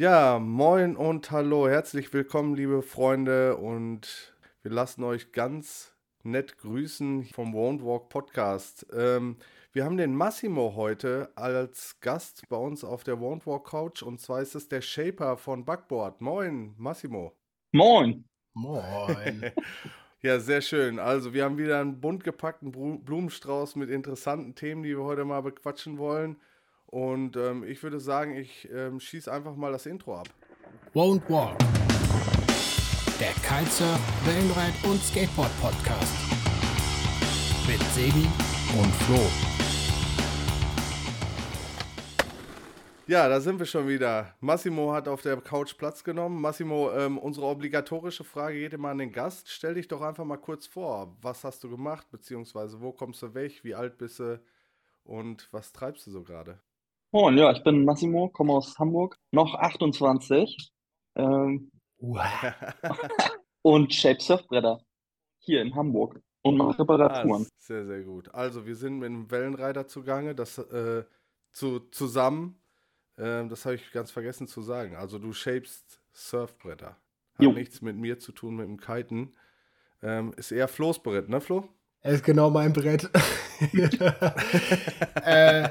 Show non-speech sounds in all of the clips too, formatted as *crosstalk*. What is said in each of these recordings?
Ja, moin und hallo, herzlich willkommen, liebe Freunde, und wir lassen euch ganz nett grüßen vom Won't Walk Podcast. Ähm, wir haben den Massimo heute als Gast bei uns auf der Won't Walk Couch und zwar ist es der Shaper von Backboard. Moin, Massimo. Moin. Moin. *laughs* Ja, sehr schön. Also, wir haben wieder einen bunt gepackten Blumenstrauß mit interessanten Themen, die wir heute mal bequatschen wollen. Und ähm, ich würde sagen, ich ähm, schieße einfach mal das Intro ab. Won't Walk. Der Kitesurf, Wellenreit und Skateboard Podcast. Mit Sebi und Flo. Ja, da sind wir schon wieder. Massimo hat auf der Couch Platz genommen. Massimo, ähm, unsere obligatorische Frage geht immer an den Gast. Stell dich doch einfach mal kurz vor. Was hast du gemacht, beziehungsweise wo kommst du weg, wie alt bist du und was treibst du so gerade? Moin, ja, ich bin Massimo, komme aus Hamburg, noch 28 ähm, *laughs* und shape Surfbretter hier in Hamburg und mache Reparaturen. Ah, sehr, sehr gut. Also, wir sind mit einem Wellenreiter zugange, das äh, zu, zusammen. Ähm, das habe ich ganz vergessen zu sagen. Also, du shapest Surfbretter. Hat Jo. nichts mit mir zu tun, mit dem Kiten. Ähm, ist eher Flo's Brett, ne, Flo? Er ist genau mein Brett. *laughs* *laughs* äh,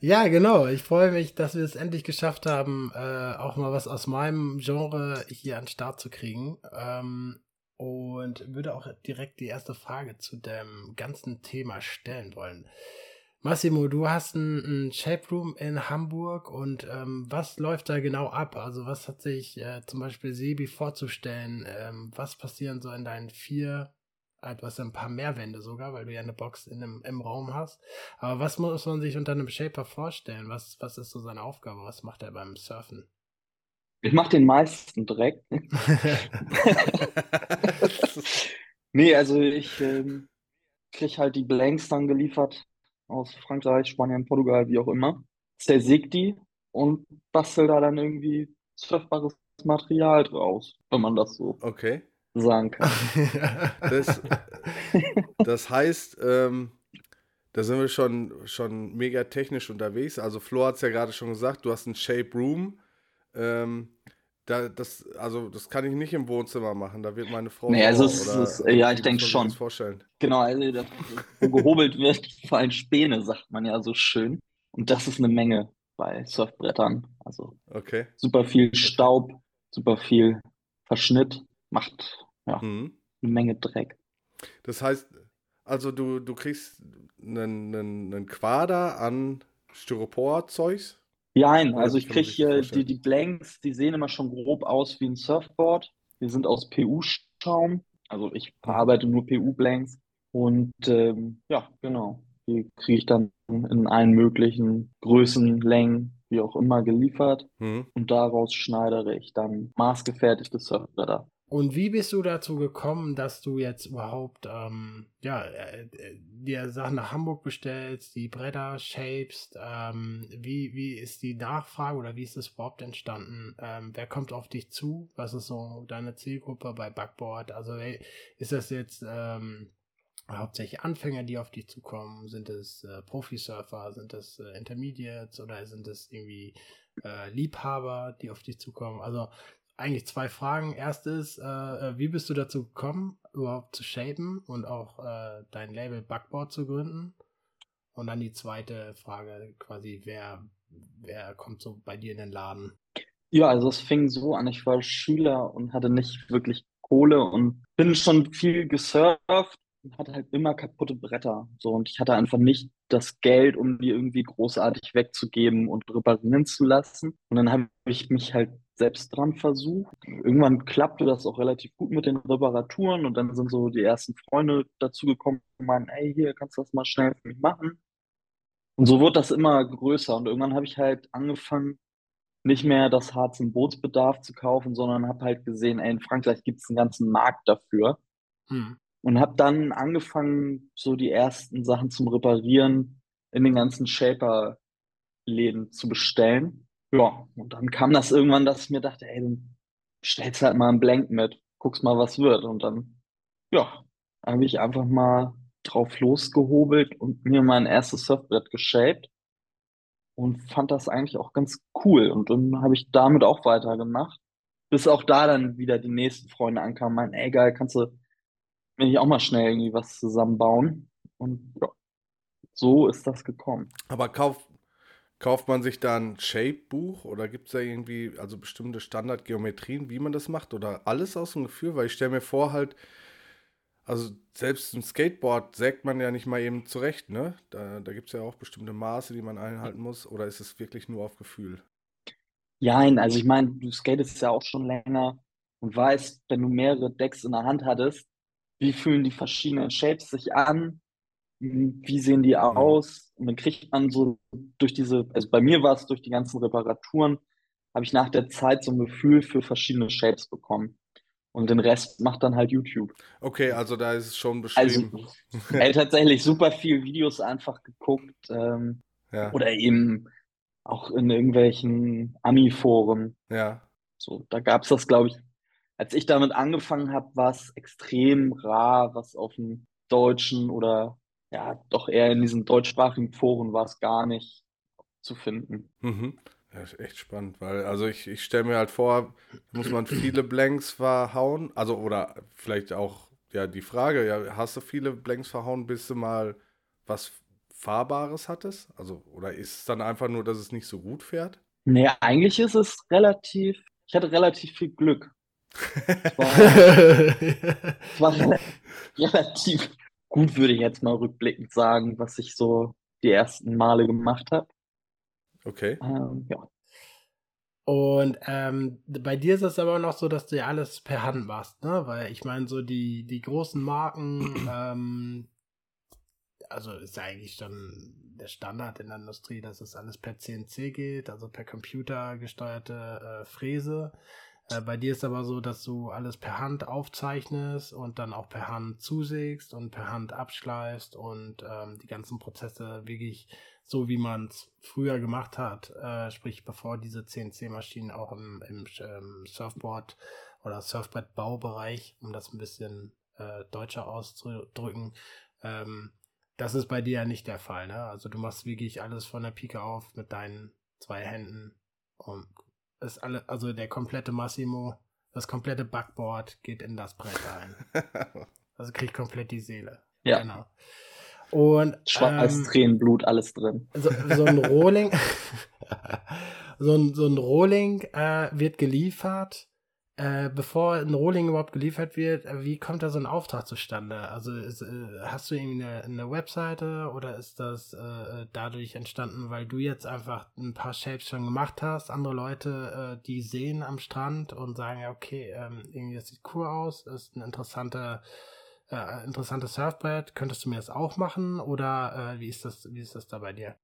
ja, genau. Ich freue mich, dass wir es endlich geschafft haben, äh, auch mal was aus meinem Genre hier an den Start zu kriegen. Ähm, und würde auch direkt die erste Frage zu dem ganzen Thema stellen wollen. Massimo, du hast ein, ein Shape Room in Hamburg und ähm, was läuft da genau ab? Also was hat sich äh, zum Beispiel Sebi vorzustellen? Ähm, was passieren so in deinen vier, du hast ja ein paar mehr Wände sogar, weil du ja eine Box in einem, im Raum hast. Aber was muss man sich unter einem Shaper vorstellen? Was, was ist so seine Aufgabe? Was macht er beim Surfen? Ich mache den meisten Dreck. *laughs* *laughs* Nee, also ich ähm, krieg halt die Blanks dann geliefert aus Frankreich, Spanien, Portugal, wie auch immer. Zersäg die und bastel da dann irgendwie surfbares Material draus, wenn man das so okay. Sagen kann. *laughs* Das, das heißt, ähm, da sind wir schon, schon mega technisch unterwegs. Also Flo hat es ja gerade schon gesagt, du hast einen Shape Room. Ähm, da, das, also das kann ich nicht im Wohnzimmer machen. Da wird meine Frau Nee, also es ist- ja, wie ich muss denk man sich schon. vorstellen. Genau, also das, wo gehobelt wird, *laughs* fallen Späne, sagt man ja so schön. Und das ist eine Menge bei Surfbrettern. Also Okay. super viel Staub, super viel Verschnitt, macht ja Mhm. eine Menge Dreck. Das heißt, also du, du kriegst einen, einen, einen Quader an Styropor-Zeugs. Ja, nein, also ich kann man krieg sich das hier die, die Blanks, die sehen immer schon grob aus wie ein Surfboard. Die sind aus PU-Schaum. Also ich verarbeite nur PU-Blanks. Und ähm, ja, genau. Die kriege ich dann in allen möglichen Größen, Längen, wie auch immer geliefert. Mhm. Und daraus schneidere ich dann maßgefertigte Surfbretter. Und wie bist du dazu gekommen, dass du jetzt überhaupt ähm, ja, äh, äh, dir Sachen nach Hamburg bestellst, die Bretter shapest? Ähm, wie, wie ist die Nachfrage oder wie ist das überhaupt entstanden? Ähm, wer kommt auf dich zu? Was ist so deine Zielgruppe bei Backboard? Also ey, ist das jetzt ähm, hauptsächlich Anfänger, die auf dich zukommen? Sind es äh, Profisurfer? Sind es äh, Intermediates oder sind es irgendwie äh, Liebhaber, die auf dich zukommen? Also eigentlich zwei Fragen. Erstes, äh, äh, wie bist du dazu gekommen, überhaupt zu shapen und auch äh, dein Label Backboard zu gründen? Und dann die zweite Frage, quasi, wer, wer kommt so bei dir in den Laden? Ja, also es fing so an, ich war Schüler und hatte nicht wirklich Kohle und bin schon viel gesurft und hatte halt immer kaputte Bretter. So, und ich hatte einfach nicht das Geld, um die irgendwie großartig wegzugeben und reparieren zu lassen. Und dann habe ich mich halt selbst dran versucht. Irgendwann klappte das auch relativ gut mit den Reparaturen und dann sind so die ersten Freunde dazugekommen und meinen, ey, hier kannst du das mal schnell für mich machen. Und so wurde das immer größer und irgendwann habe ich halt angefangen, nicht mehr das Harz im Bootsbedarf zu kaufen, sondern habe halt gesehen, ey, in Frankreich gibt es einen ganzen Markt dafür. Hm. Und habe dann angefangen, so die ersten Sachen zum Reparieren in den ganzen Shaper-Läden zu bestellen. Ja, und dann kam das irgendwann, dass ich mir dachte, ey, dann bestellst halt mal einen Blank mit, guckst mal, was wird. Und dann, ja, habe ich einfach mal drauf losgehobelt und mir mein erstes Surfbrett geshaped. und fand das eigentlich auch ganz cool. Und dann habe ich damit auch weitergemacht, bis auch da dann wieder die nächsten Freunde ankamen, meinten, ey geil, kannst du mir nicht auch mal schnell irgendwie was zusammenbauen? Und ja, so ist das gekommen. Aber kauf, kauft man sich da ein Shape-Buch oder gibt es da irgendwie also bestimmte Standardgeometrien, wie man das macht? Oder alles aus dem Gefühl? Weil ich stelle mir vor, halt, also selbst ein Skateboard sägt man ja nicht mal eben zurecht, ne? Da, da gibt es ja auch bestimmte Maße, die man einhalten muss. Oder ist es wirklich nur auf Gefühl? Ja, also ich meine, du skatest ja auch schon länger und weißt, wenn du mehrere Decks in der Hand hattest, wie fühlen die verschiedenen Shapes sich an, wie sehen die aus? Und dann kriegt man so durch diese, also bei mir war es durch die ganzen Reparaturen, habe ich nach der Zeit so ein Gefühl für verschiedene Shapes bekommen. Und den Rest macht dann halt YouTube. Okay, also da ist es schon beschrieben. Also, *laughs* ey, tatsächlich super viel Videos einfach geguckt. Ähm, ja. Oder eben auch in irgendwelchen Ami-Foren. Ja. So, da gab es das, glaube ich, als ich damit angefangen habe, war es extrem rar, was auf dem deutschen oder ja, doch eher in diesen deutschsprachigen Foren war es gar nicht zu finden. Mhm. Das ist echt spannend, weil, also ich, ich stelle mir halt vor, muss man viele Blanks verhauen, also oder vielleicht auch, ja, die Frage, ja, hast du viele Blanks verhauen, bis du mal was Fahrbares hattest? Also, oder ist es dann einfach nur, dass es nicht so gut fährt? Nee, eigentlich ist es relativ, ich hatte relativ viel Glück. Es war, *laughs* war *laughs* relativ gut, würde ich jetzt mal rückblickend sagen, was ich so die ersten Male gemacht habe. Okay. Ähm, ja. Und ähm, bei dir ist es aber noch so, dass du ja alles per Hand machst, ne? Weil ich meine, so die, die großen Marken, *clears throat* ähm, also ist ja eigentlich schon der Standard in der Industrie, dass es alles per CNC geht, also per Computer gesteuerte äh, Fräse. Äh, bei dir ist aber so, dass du alles per Hand aufzeichnest und dann auch per Hand zusägst und per Hand abschleißt und ähm, die ganzen Prozesse wirklich so, wie man es früher gemacht hat, äh, sprich bevor diese CNC-Maschinen auch im, im ähm, Surfboard oder Surfbrett-Baubereich, um das ein bisschen äh, deutscher auszudrücken, ähm, das ist bei dir ja nicht der Fall. Ne? Also du machst wirklich alles von der Pike auf mit deinen zwei Händen und ist alle, also der komplette Massimo, das komplette Backboard geht in das Brett ein. also *laughs* kriegt komplett die Seele. Ja. Genau. Und Schwarz, ähm, Tränen, Blut, alles drin. So, so ein *laughs* Rolling, *laughs* so ein, so ein Rolling äh, wird geliefert äh, bevor ein Rolling überhaupt geliefert wird, äh, wie kommt da so ein Auftrag zustande? Also ist, äh, hast du irgendwie eine, eine, Webseite oder ist das äh, dadurch entstanden, weil du jetzt einfach ein paar Shapes schon gemacht hast, andere Leute, äh, die sehen am Strand und sagen, ja, okay, ähm, irgendwie das sieht cool aus, ist ein interessanter äh, interessantes Surfbrett, könntest du mir das auch machen oder wie ist das, wie ist das da bei dir?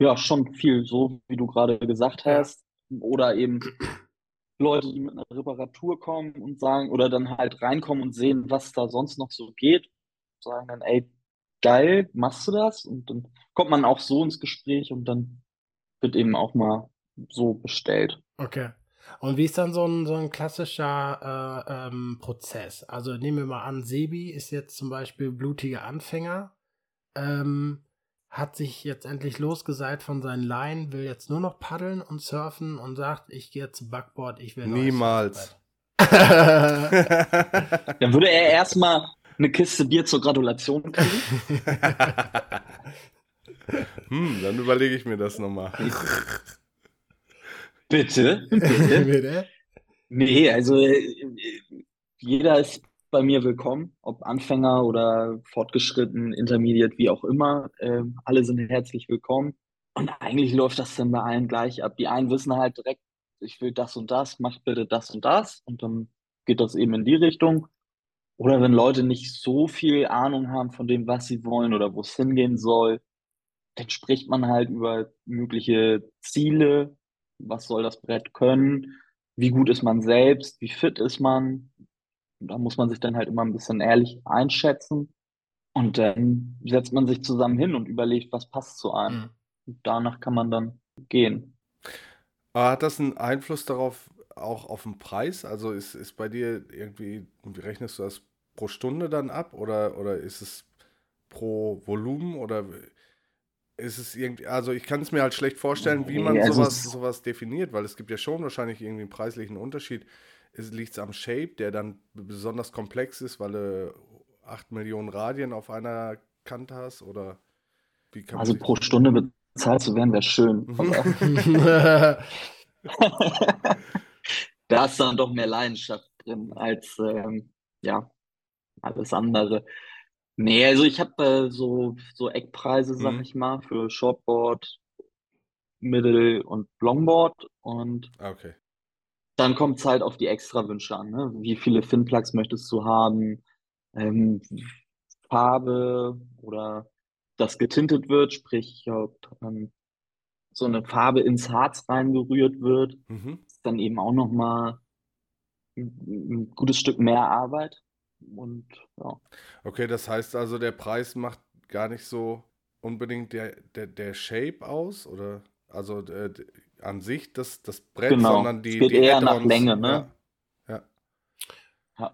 Ja, schon viel, so wie du gerade gesagt hast. Oder eben Leute, die mit einer Reparatur kommen und sagen, oder dann halt reinkommen und sehen, was da sonst noch so geht, sagen dann, ey, geil, machst du das? Und dann kommt man auch so ins Gespräch und dann wird eben auch mal so bestellt. Okay. Und wie ist dann so ein, so ein klassischer äh, ähm, Prozess? Also nehmen wir mal an, Sebi ist jetzt zum Beispiel blutiger Anfänger. Ähm, hat sich jetzt endlich losgeseit von seinen Leinen, will jetzt nur noch paddeln und surfen und sagt, ich gehe zu Backboard, ich will Niemals. *laughs* Dann würde er erstmal eine Kiste Bier zur Gratulation kriegen. *laughs* hm, dann überlege ich mir das nochmal. Bitte? *laughs* Bitte? Bitte? Nee, also äh, jeder ist bei mir willkommen, ob Anfänger oder fortgeschritten, Intermediate, wie auch immer. Äh, alle sind herzlich willkommen. Und eigentlich läuft das dann bei allen gleich ab. Die einen wissen halt direkt, ich will das und das, mach bitte das und das. Und dann geht das eben in die Richtung. Oder wenn Leute nicht so viel Ahnung haben von dem, was sie wollen oder wo es hingehen soll, dann spricht man halt über mögliche Ziele. Was soll das Brett können? Wie gut ist man selbst? Wie fit ist man? Da muss man sich dann halt immer ein bisschen ehrlich einschätzen. Und dann setzt man sich zusammen hin und überlegt, was passt zu einem. Mhm. Und danach kann man dann gehen. Hat das einen Einfluss darauf, auch auf den Preis? Also ist, ist bei dir irgendwie, wie rechnest du das pro Stunde dann ab oder, oder ist es pro Volumen oder ist es irgendwie, also ich kann es mir halt schlecht vorstellen, wie man also sowas, sowas definiert, weil es gibt ja schon wahrscheinlich irgendwie einen preislichen Unterschied. Liegt es am Shape, der dann besonders komplex ist, weil du 8 Millionen Radien auf einer Kante hast? Oder wie kann Also pro Stunde bezahlt zu werden, wäre schön. Mhm. Aber *laughs* *laughs* da ist dann doch mehr Leidenschaft drin als ähm, ja alles andere. Nee, also ich habe äh, so, so Eckpreise, sag Mhm. ich mal, für Shortboard, Middle und Longboard und Ah, okay. Dann kommt es halt auf die Extrawünsche an, ne? Wie viele Finplugs möchtest du haben? Ähm, Farbe oder das getintet wird, sprich, ob ähm, so eine Farbe ins Harz reingerührt wird, Mhm. ist dann eben auch nochmal ein, gutes Stück mehr Arbeit. Und ja, Okay, das heißt also, der Preis macht gar nicht so unbedingt der, der, der Shape aus, oder? Also äh, an sich das, das Brett, Genau. sondern die, Es geht die eher nach. Länge, ne? Ja. ja.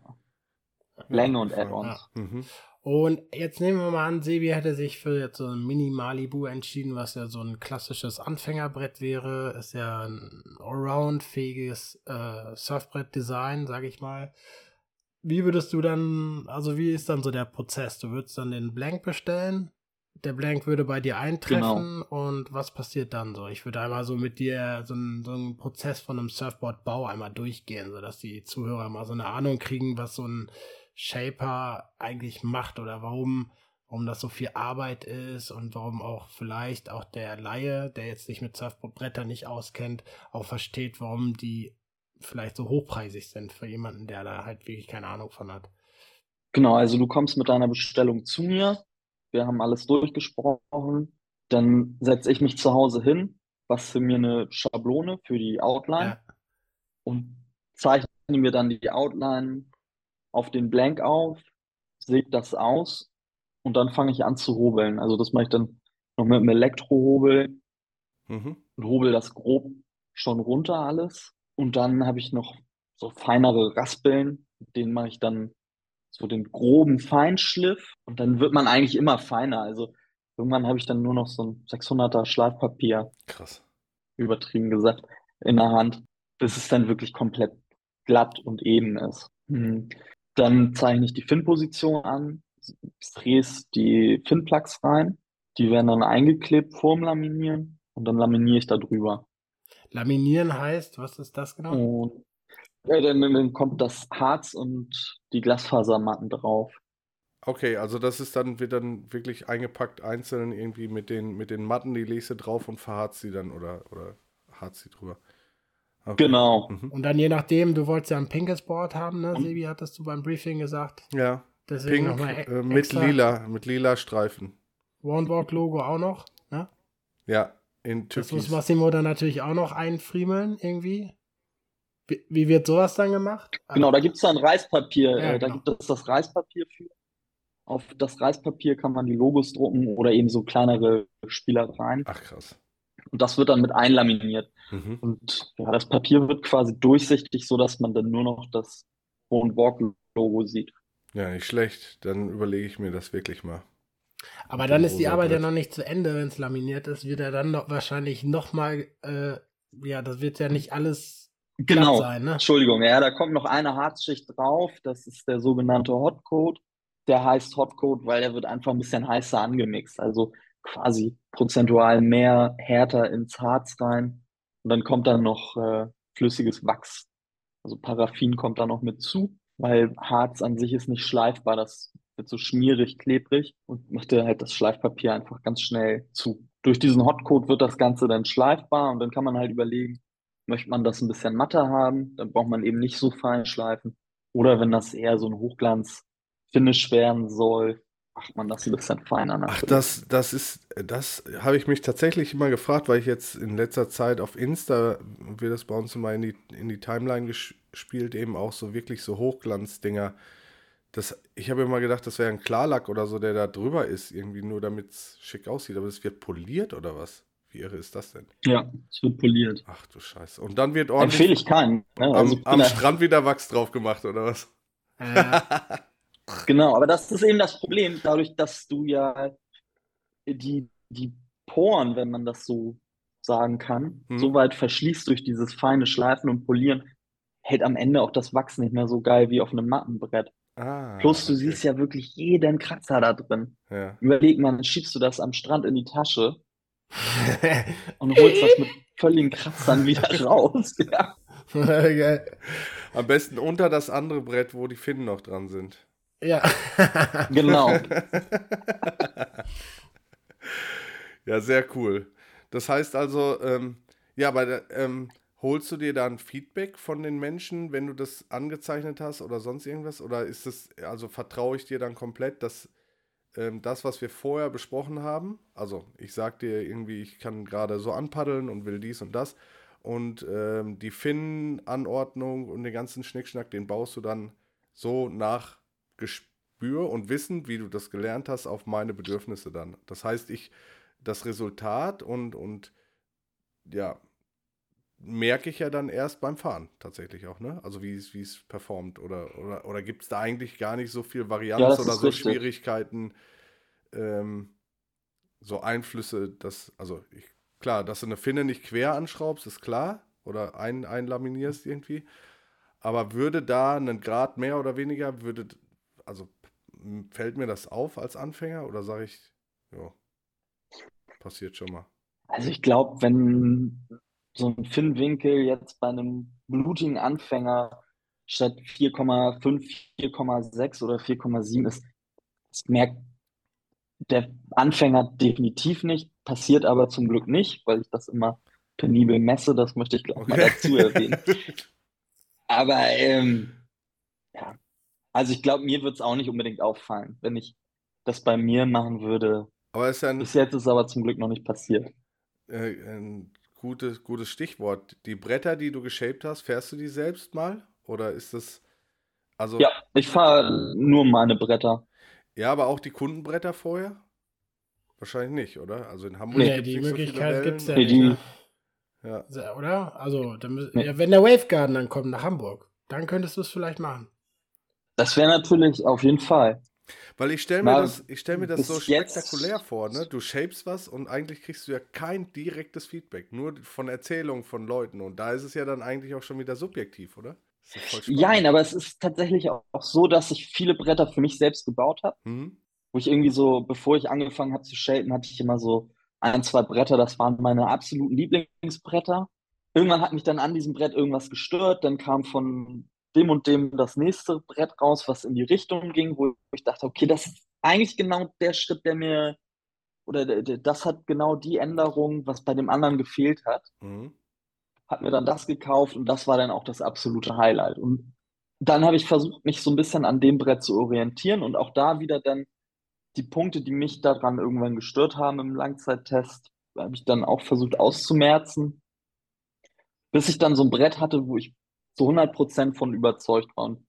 Länge und. Add-ons. Mhm. Und jetzt nehmen wir mal an, Sebi hätte sich für jetzt so ein Mini Malibu entschieden, was ja so ein klassisches Anfängerbrett wäre. Ist ja ein allround-fähiges äh, Surfbrett-Design, sag ich mal. Wie würdest du dann, also wie ist dann so der Prozess? Du würdest dann den Blank bestellen, der Blank würde bei dir eintreffen und was passiert dann so? Ich würde einmal so mit dir so einen, so einen Prozess von einem Surfboard-Bau einmal durchgehen, sodass die Zuhörer mal so eine Ahnung kriegen, was so ein Shaper eigentlich macht oder warum, warum das so viel Arbeit ist und warum auch vielleicht auch der Laie, der jetzt sich mit Surfboardbrettern nicht auskennt, auch versteht, warum die vielleicht so hochpreisig sind für jemanden, der da halt wirklich keine Ahnung von hat. Genau, also du kommst mit deiner Bestellung zu mir. Wir haben alles durchgesprochen. Dann setze ich mich zu Hause hin, bastel mir eine Schablone für die Outline Ja. und zeichne mir dann die Outline auf den Blank auf, säge das aus und dann fange ich an zu hobeln. Also das mache ich dann noch mit einem Elektrohobel Mhm. und hobel das grob schon runter alles. Und dann habe ich noch so feinere Raspeln, mit denen mache ich dann so den groben Feinschliff und dann wird man eigentlich immer feiner. Also irgendwann habe ich dann nur noch so ein 600er Schleifpapier, Krass. übertrieben gesagt, in der Hand, bis es dann wirklich komplett glatt und eben ist. Mhm. Dann zeichne ich die Fin-Position an, drehst die Fin-Plugs rein, die werden dann eingeklebt vorm Laminieren und dann laminiere ich da drüber. Laminieren heißt, was ist das genau? Und ja, dann, dann kommt das Harz und die Glasfasermatten drauf. Okay, also das ist dann, wird dann wirklich eingepackt einzeln irgendwie mit den, mit den Matten, die legst du drauf und verharzt sie dann oder, oder harzt sie drüber. Okay. Genau. Mhm. Und dann je nachdem, du wolltest ja ein pinkes Board haben, ne? Sebi, hattest du beim Briefing gesagt. Ja, Deswegen pink nochmal e äh, mit lila, mit lila Streifen. One-Walk-Logo auch noch, ne? Ja, in Das muss Türkis. Massimo dann natürlich auch noch einfriemeln, irgendwie. Wie, wie wird sowas dann gemacht? Genau, da gibt es dann Reispapier, Ja, äh, da genau. gibt es das Reispapier für. Auf das Reispapier kann man die Logos drucken oder eben so kleinere Spielereien. Ach krass. Und das wird dann mit einlaminiert. Mhm. Und ja, das Papier wird quasi durchsichtig, sodass man dann nur noch das One Walk Logo sieht. Ja, nicht schlecht. Dann überlege ich mir das wirklich mal. Aber dann ist die Arbeit ja noch nicht zu Ende, wenn es laminiert ist, wird er dann noch wahrscheinlich nochmal, äh, ja, das wird ja nicht alles Genau. sein, ne? Entschuldigung, ja, da kommt noch eine Harzschicht drauf. Das ist der sogenannte Hotcoat. Der heißt Hotcoat, weil der wird einfach ein bisschen heißer angemixt. Also quasi prozentual mehr härter ins Harz rein. Und dann kommt dann noch äh, flüssiges Wachs. Also Paraffin kommt da noch mit zu, weil Harz an sich ist nicht schleifbar. Das wird so schmierig, klebrig und macht dir halt das Schleifpapier einfach ganz schnell zu. Durch diesen Hotcoat wird das Ganze dann schleifbar und dann kann man halt überlegen, Möchte man das ein bisschen matter haben, dann braucht man eben nicht so fein schleifen. Oder wenn das eher so ein Hochglanz-Finish werden soll, macht man das ein bisschen feiner Ach, natürlich. das, das ist, das habe ich mich tatsächlich immer gefragt, weil ich jetzt in letzter Zeit auf Insta, wird das bei uns immer in die, in die Timeline gespielt, eben auch so wirklich so Hochglanzdinger. Das, ich habe immer gedacht, das wäre ein Klarlack oder so, der da drüber ist, irgendwie nur damit es schick aussieht. Aber es wird poliert oder was? Wie irre ist das denn? Ja, es wird poliert. Ach du Scheiße. Und dann wird Empfehle ordentlich ich keinen. Ne? am, Also am da- Strand wieder Wachs drauf gemacht oder was? Äh, *laughs* Genau, aber das ist eben das Problem, dadurch, dass du ja die, die Poren, wenn man das so sagen kann, Hm. so weit verschließt durch dieses feine Schleifen und Polieren, hält am Ende auch das Wachs nicht mehr so geil wie auf einem Mattenbrett. Ah, Plus du okay. siehst ja wirklich jeden Kratzer da drin. Ja. Überleg mal, dann schiebst du das am Strand in die Tasche *laughs* und holst das mit *laughs* völligen Kratzern wieder raus. *laughs* Ja. Geil. Am besten unter das andere Brett, wo die Finnen noch dran sind. ja. Genau. Ja, sehr cool. Das heißt also, ähm, ja, aber ähm, holst du dir dann Feedback von den Menschen, wenn du das angezeichnet hast oder sonst irgendwas? Oder ist das, also vertraue ich dir dann komplett, dass ähm, das, was wir vorher besprochen haben, also ich sag dir irgendwie, ich kann gerade so anpaddeln und will dies und das und ähm, die Finnenanordnung und den ganzen Schnickschnack, den baust du dann so nach Gespür und Wissen, wie du das gelernt hast, auf meine Bedürfnisse dann. Das heißt, ich das Resultat und, und ja, merke ich ja dann erst beim Fahren tatsächlich auch, ne? Also wie es, wie es performt oder, oder, oder gibt es da eigentlich gar nicht so viel Varianz Ja, oder so richtig. Schwierigkeiten, ähm, so Einflüsse, dass, also ich, klar, dass du eine Finne nicht quer anschraubst, ist klar, oder ein, einlaminierst irgendwie, aber würde da einen Grad mehr oder weniger, würde, also fällt mir das auf als Anfänger oder sage ich, ja, passiert schon mal. Also ich glaube, wenn so ein Finnwinkel jetzt bei einem blutigen Anfänger statt 4,5, 4,6 oder 4,7 ist, das merkt der Anfänger definitiv nicht, passiert aber zum Glück nicht, weil ich das immer penibel messe, das möchte ich gleich mal Okay. dazu erwähnen. *laughs* Aber ähm, ja, also ich glaube, mir wird es auch nicht unbedingt auffallen, wenn ich das bei mir machen würde. Aber ist ja ein, Bis jetzt ist es aber zum Glück noch nicht passiert. äh, ein gutes, gutes Stichwort. Die Bretter, die du geshaped hast, fährst du die selbst mal? Oder ist das, also, Ja, ich fahre nur meine Bretter. ja, aber auch die Kundenbretter vorher? Wahrscheinlich nicht, oder? Also in Hamburg Nee, gibt's die nicht so Möglichkeit gibt es ja. Nee, nicht. Ne? Ja. So, Oder? Also, dann, Nee. ja, wenn der Wavegarden dann kommt nach Hamburg, dann könntest du es vielleicht machen. Das wäre natürlich auf jeden Fall. Weil ich stelle mir das, ich stell mir das so jetzt- spektakulär vor, ne? Du shapest was und eigentlich kriegst du ja kein direktes Feedback, nur von Erzählungen von Leuten. Und da ist es ja dann eigentlich auch schon wieder subjektiv, oder? Spannend. Jein, aber es ist tatsächlich auch so, dass ich viele Bretter für mich selbst gebaut habe. Hm? Wo ich irgendwie so, bevor ich angefangen habe zu shapen, hatte ich immer so ein, zwei Bretter, das waren meine absoluten Lieblingsbretter. Irgendwann hat mich dann an diesem Brett irgendwas gestört, dann kam von dem und dem das nächste Brett raus, was in die Richtung ging, wo ich dachte, okay, das ist eigentlich genau der Schritt, der mir, oder der, der, das hat genau die Änderung, was bei dem anderen gefehlt hat. Mhm. Hat mir dann das gekauft und das war dann auch das absolute Highlight. Und dann habe ich versucht, mich so ein bisschen an dem Brett zu orientieren und auch da wieder dann die Punkte, die mich daran irgendwann gestört haben im Langzeittest, habe ich dann auch versucht auszumerzen, bis ich dann so ein Brett hatte, wo ich zu 100% von überzeugt war. Und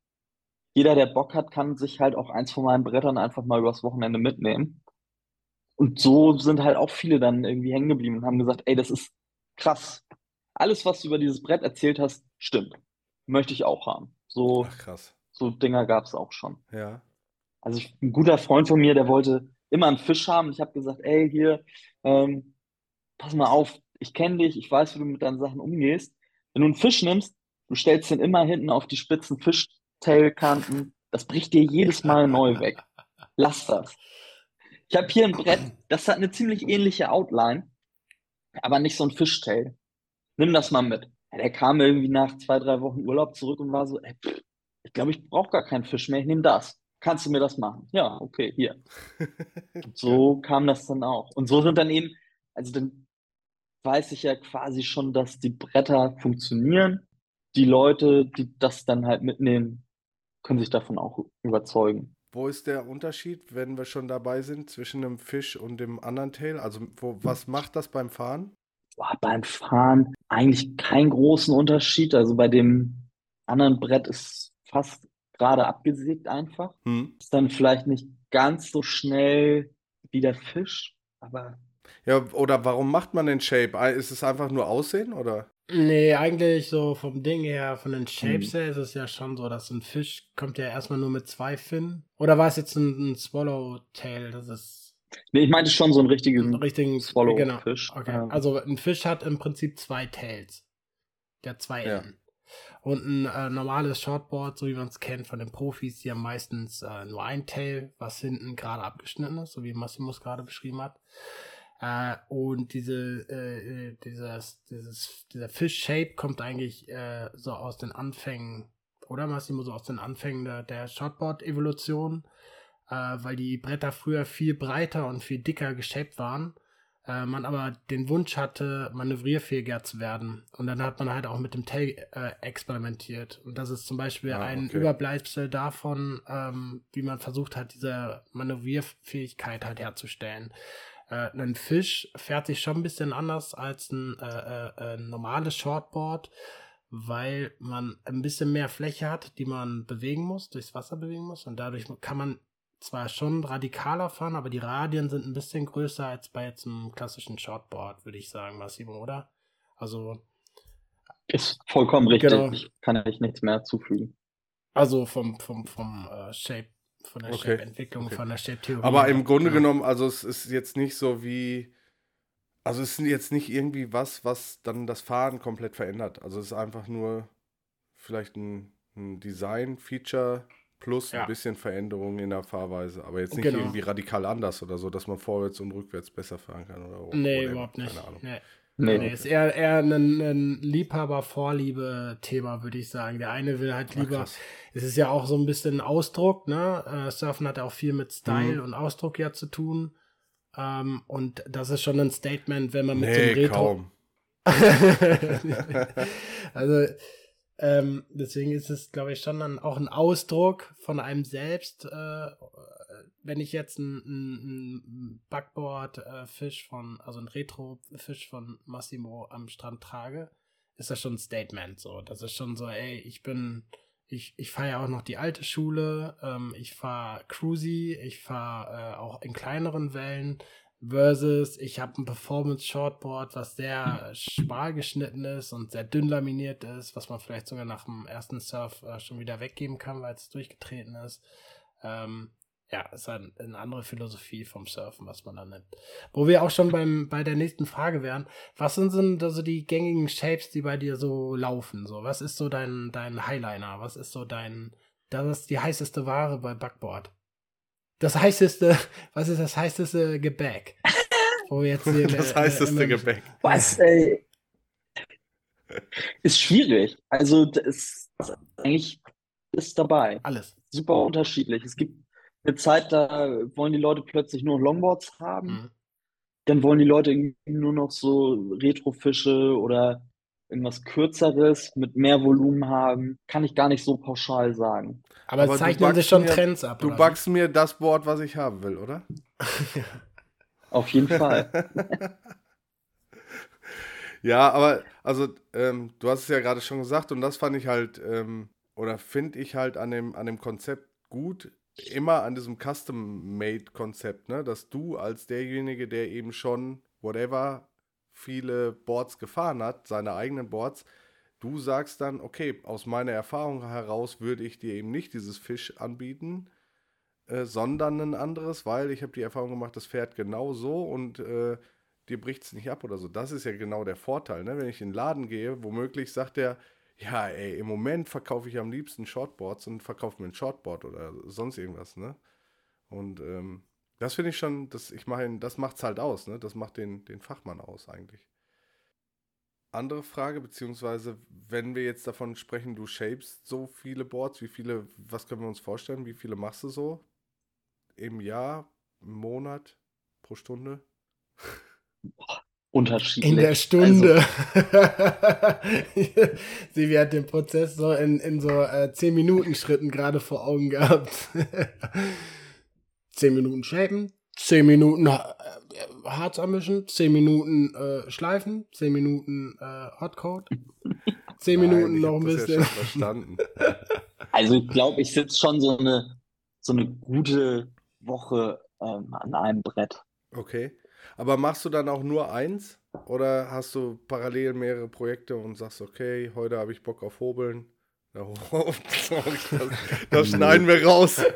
jeder, der Bock hat, kann sich halt auch eins von meinen Brettern einfach mal übers Wochenende mitnehmen. Und so sind halt auch viele dann irgendwie hängen geblieben und haben gesagt, ey, das ist krass. Alles, was du über dieses Brett erzählt hast, stimmt. Möchte ich auch haben. So, Ach krass. so Dinger gab es auch schon. Ja. Also ich, ein guter Freund von mir, der wollte immer einen Fisch haben. Ich habe gesagt, ey, hier, ähm, pass mal auf, ich kenne dich, ich weiß, wie du mit deinen Sachen umgehst. Wenn du einen Fisch nimmst, du stellst den immer hinten auf die spitzen Fischtailkanten. Das bricht dir jedes Mal neu weg. Lass das. Ich habe hier ein Brett, das hat eine ziemlich ähnliche Outline, aber nicht so ein Fischtail. Nimm das mal mit. Der kam irgendwie nach zwei, drei Wochen Urlaub zurück und war so, ey, pff, ich glaube, ich brauche gar keinen Fisch mehr, ich nehme das. Kannst du mir das machen? Ja, okay, hier. *laughs* So kam das dann auch. Und so sind dann eben, also dann weiß ich ja quasi schon, dass die Bretter funktionieren. Die Leute, die das dann halt mitnehmen, können sich davon auch überzeugen. Wo ist der Unterschied, wenn wir schon dabei sind, zwischen dem Fisch und dem anderen Tail? Also, wo, was macht das beim Fahren? Boah, beim Fahren eigentlich keinen großen Unterschied. Also bei dem anderen Brett ist fast gerade abgesägt einfach. Hm? Ist dann vielleicht nicht ganz so schnell wie der Fisch, aber Ja, oder warum macht man den Shape? Ist es einfach nur Aussehen oder? Nee, eigentlich so vom Ding her, von den Shapes Hm. her ist es ja schon so, dass ein Fisch kommt ja erstmal nur mit zwei Finnen. Oder war es jetzt ein, ein Swallowtail? Das ist. Nee, ich meinte schon so einen richtigen, Einen richtigen Swallow-Fisch. Genau. Okay. Ähm, Also ein Fisch hat im Prinzip zwei Tails. Der zwei Ja. Enden. Und ein äh, normales Shortboard, so wie man es kennt von den Profis, die haben meistens äh, nur ein Tail, was hinten gerade abgeschnitten ist, so wie Massimo es gerade beschrieben hat. Äh, und diese, äh, äh, dieses, dieses, dieser Fish-Shape kommt eigentlich äh, so aus den Anfängen, oder Massimo, so aus den Anfängen der, der Shortboard-Evolution, äh, weil die Bretter früher viel breiter und viel dicker geshaped waren äh, man aber den Wunsch hatte, manövrierfähiger zu werden. Und dann hat man halt auch mit dem Tail äh, experimentiert. Und das ist zum Beispiel Ah, ein okay. Überbleibsel davon, ähm, wie man versucht hat, diese Manövrierfähigkeit halt herzustellen. Äh, ein Fisch fährt sich schon ein bisschen anders als ein, äh, äh, ein normales Shortboard, weil man ein bisschen mehr Fläche hat, die man bewegen muss, durchs Wasser bewegen muss. Und dadurch kann man zwar schon radikaler fahren, aber die Radien sind ein bisschen größer als bei jetzt einem klassischen Shortboard, würde ich sagen, Massimo, oder? Also, Ist vollkommen richtig. Genau. Ich kann ich nichts mehr zufügen. also vom, vom, vom äh, Shape, von der Okay. Shape-Entwicklung, Okay. von der Shape-Theorie. Aber im Grunde Ja. genommen, also es ist jetzt nicht so wie, also es ist jetzt nicht irgendwie was, was dann das Fahren komplett verändert. Also es ist einfach nur vielleicht ein, ein Design-Feature plus Ja. ein bisschen Veränderung in der Fahrweise, aber jetzt nicht Genau. irgendwie radikal anders oder so, dass man vorwärts und rückwärts besser fahren kann oder Nee, whatever. überhaupt nicht. Keine Ahnung. Nee. Nee, Nee, ist eher, eher ein, ein Liebhaber-Vorliebe-Thema, würde ich sagen. Der eine will halt lieber, krass. es ist ja auch so ein bisschen Ausdruck, ne? Äh, Surfen hat ja auch viel mit Style Mhm. und Ausdruck ja zu tun. Ähm, und das ist schon ein Statement, wenn man mit Nee, einem Retro. kaum. *laughs* also, ähm, deswegen ist es, glaube ich, schon dann auch ein Ausdruck von einem selbst. Äh, wenn ich jetzt ein, ein, Backboard-Fisch von, also ein Retro-Fisch von Massimo am Strand trage, ist das schon ein Statement. So, das ist schon so, ey, ich bin, ich, ich fahre ja auch noch die alte Schule, ähm, ich fahre Cruisy, ich fahre äh, auch in kleineren Wellen. Versus, ich habe ein Performance Shortboard, was sehr schmal geschnitten ist und sehr dünn laminiert ist, was man vielleicht sogar nach dem ersten Surf äh, schon wieder weggeben kann, weil es durchgetreten ist. Ähm, ja, ist halt eine andere Philosophie vom Surfen, was man da nimmt. Wo wir auch schon beim, bei der nächsten Frage wären, was sind so die gängigen Shapes, die bei dir so laufen? So, was ist so dein, dein Highliner? Was ist so dein, das ist die heißeste Ware bei Backboard? Das heißeste, *laughs* was ist das heißeste Gebäck? Wo wir jetzt hier, *laughs* Das äh, heißeste im- Gebäck. Was, ey? Ist schwierig. Also, das ist eigentlich ist dabei. Alles. Super unterschiedlich. Es gibt eine Zeit, da wollen die Leute plötzlich nur Longboards haben. Mhm. Dann wollen die Leute irgendwie nur noch so Retrofische oder irgendwas Kürzeres mit mehr Volumen haben. Kann ich gar nicht so pauschal sagen. Aber, Aber es zeichnen sich schon mir- Trends ab. Du backst mir das Board, was ich haben will, oder? *laughs* Auf jeden Fall. *laughs* Ja, aber also ähm, du hast es ja gerade schon gesagt und das fand ich halt ähm, oder finde ich halt an dem, an dem Konzept gut, immer an diesem Custom-Made-Konzept, ne? dass du als derjenige, der eben schon whatever viele Boards gefahren hat, seine eigenen Boards, du sagst dann, okay, aus meiner Erfahrung heraus würde ich dir eben nicht dieses Fisch anbieten, äh, sondern ein anderes, weil ich habe die Erfahrung gemacht, das fährt genau so und äh, dir bricht es nicht ab oder so. Das ist ja genau der Vorteil, ne? Wenn ich in den Laden gehe, womöglich sagt er, ja, ey, im Moment verkaufe ich am liebsten Shortboards und verkaufe mir ein Shortboard oder sonst irgendwas, ne? Und ähm, das finde ich schon, das, ich meine, das macht's halt aus, ne? Das macht den, den Fachmann aus eigentlich. Andere Frage, beziehungsweise, wenn wir jetzt davon sprechen, du shapest so viele Boards, wie viele, was können wir uns vorstellen, wie viele machst du so? Im Jahr, im Monat, pro Stunde? Unterschiedlich. In der Stunde. Also *laughs* Sie hat den Prozess so in, in so äh, 10 Minuten Schritten gerade vor Augen gehabt. *laughs* 10 Minuten shapen, 10 Minuten äh, Harz anmischen, 10 Minuten äh, schleifen, 10 Minuten äh, Hotcoat, *laughs* 10 Minuten Nein, ich noch ein das bisschen. Ja schon verstanden. Also ich glaube, ich sitze schon so eine, so eine gute Woche ähm, an einem Brett. Okay. Aber machst du dann auch nur eins? Oder hast du parallel mehrere Projekte und sagst, okay, heute habe ich Bock auf Hobeln? Da, *laughs* das, das schneiden wir raus. *laughs*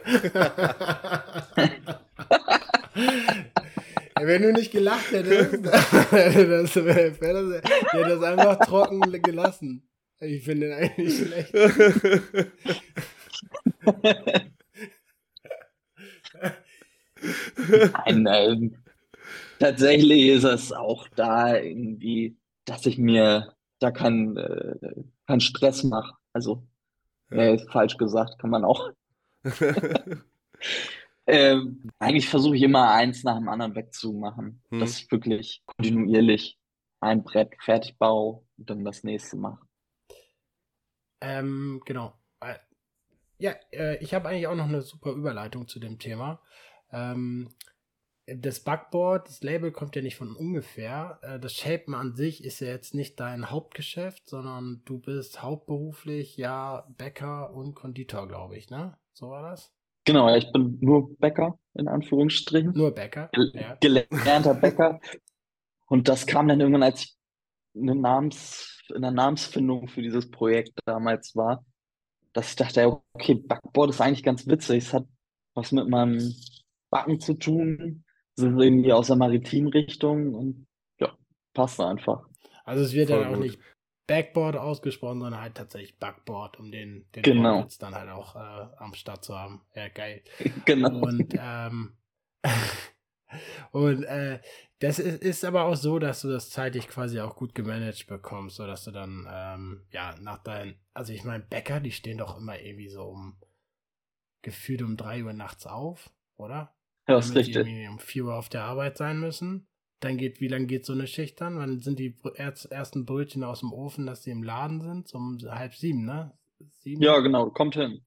Wenn du nicht gelacht hättest, *laughs* das wäre das, hätte das einfach trocken gelassen. Ich finde den eigentlich schlecht. Nein, ähm, tatsächlich ist es auch da irgendwie, dass ich mir da keinen äh, keinen Stress mache. Also, ja. äh, falsch gesagt, kann man auch. *laughs* ähm, eigentlich versuche ich immer eins nach dem anderen wegzumachen, hm. dass ich wirklich kontinuierlich ein Brett fertig baue und dann das nächste mache. Ähm, genau. Äh, ja, äh, ich habe eigentlich auch noch eine super Überleitung zu dem Thema. Ähm, das Backboard, das Label kommt ja nicht von ungefähr. Äh, das Shapen an sich ist ja jetzt nicht dein Hauptgeschäft, sondern du bist hauptberuflich ja Bäcker und Konditor, glaube ich, ne? So war das? Genau, ja, ich bin nur Bäcker, in Anführungsstrichen. Nur Bäcker. Gel ja. Gelernter Bäcker. Und das kam dann irgendwann, als ich eine Namens, in der Namensfindung für dieses Projekt damals war, dass ich dachte, okay, Backboard ist eigentlich ganz witzig. Es hat was mit meinem Backen zu tun sind irgendwie aus der maritimen Richtung und ja, passt einfach. Also es wird Voll dann auch gut. nicht Backboard ausgesprochen, sondern halt tatsächlich Backboard, um den, den genau. Wortwitz dann halt auch äh, am Start zu haben. Ja, geil. *laughs* Genau. Und, ähm, *laughs* und äh, das ist, ist aber auch so, dass du das zeitlich quasi auch gut gemanagt bekommst, sodass du dann, ähm, ja, nach deinen, also ich meine, Bäcker, die stehen doch immer irgendwie so um, gefühlt um drei Uhr nachts auf, oder? Ja, ist richtig. Die um 4 Uhr auf der Arbeit sein müssen. Dann geht, wie lange geht so eine Schicht dann? Wann sind die ersten Brötchen aus dem Ofen, dass sie im Laden sind? Um halb sieben, ne? Sieben? Ja, genau, kommt hin.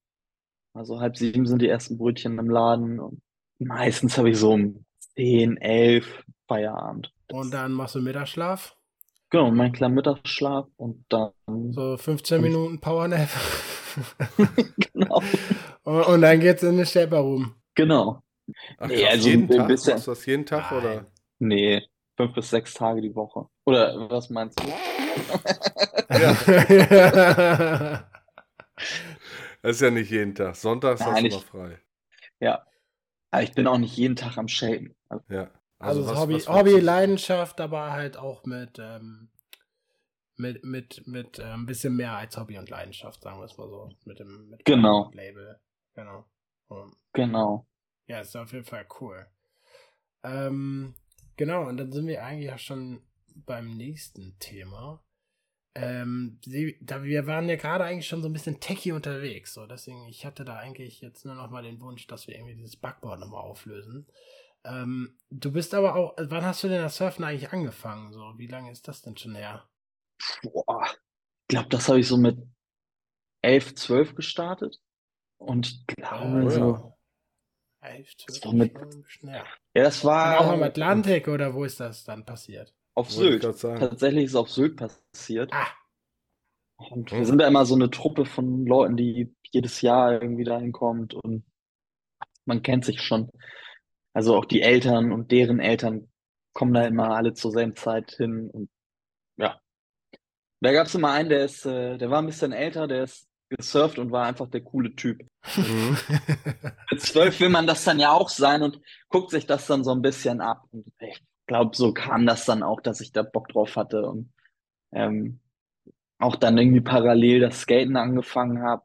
Also halb sieben sind die ersten Brötchen im Laden und meistens habe ich so um zehn, elf Feierabend. Und dann machst du Mittagsschlaf? Genau, mein kleiner Mittagsschlaf und dann. So 15 Minuten Powernap. *laughs* genau. Und, *laughs* und, dann geht's in den Stepper rum. Genau. Ach, nee, also jeden Tag? Bisschen... Machst du das jeden Tag Nein. oder? Nee, fünf bis sechs Tage die Woche. Oder was meinst du? ja. *laughs* das ist ja nicht jeden Tag. Sonntags Nein, hast du noch frei. Ja. Aber ich bin auch nicht jeden Tag am Shaken. Also, ja. Also, also was, Hobby, was Hobby Leidenschaft, aber halt auch mit, ähm, mit, mit, mit äh, ein bisschen mehr als Hobby und Leidenschaft, sagen wir es mal so. Mit dem, mit genau. Label. Genau. Und genau. Ja, ist auf jeden Fall cool. Ähm, genau, und dann sind wir eigentlich auch schon beim nächsten Thema. Ähm, sie, da, wir waren ja gerade eigentlich schon so ein bisschen techy unterwegs, so deswegen, ich hatte da eigentlich jetzt nur noch mal den Wunsch, dass wir irgendwie dieses Backboard nochmal auflösen. Ähm, du bist aber auch, wann hast du denn das Surfen eigentlich angefangen? So, wie lange ist das denn schon her? Boah, ich glaube, das habe ich so mit 11, 12 gestartet. Und ich glaube, oh, so 11, 12 mit, ja. das war. auch im Atlantik oder wo ist das dann passiert? Auf Sylt. Tatsächlich ist es auf Sylt passiert. Ah. Und wir sind da immer so eine Truppe von Leuten, die jedes Jahr irgendwie dahin kommt und man kennt sich schon. Also auch die Eltern und deren Eltern kommen da immer alle zur selben Zeit hin und ja. Da gab es immer einen, der ist, äh, der war ein bisschen älter, der ist gesurft und war einfach der coole Typ. Mhm. *laughs* Mit zwölf will man das dann ja auch sein und guckt sich das dann so ein bisschen ab. Und ich glaube, so kam das dann auch, dass ich da Bock drauf hatte und ähm, auch dann irgendwie parallel das Skaten angefangen habe.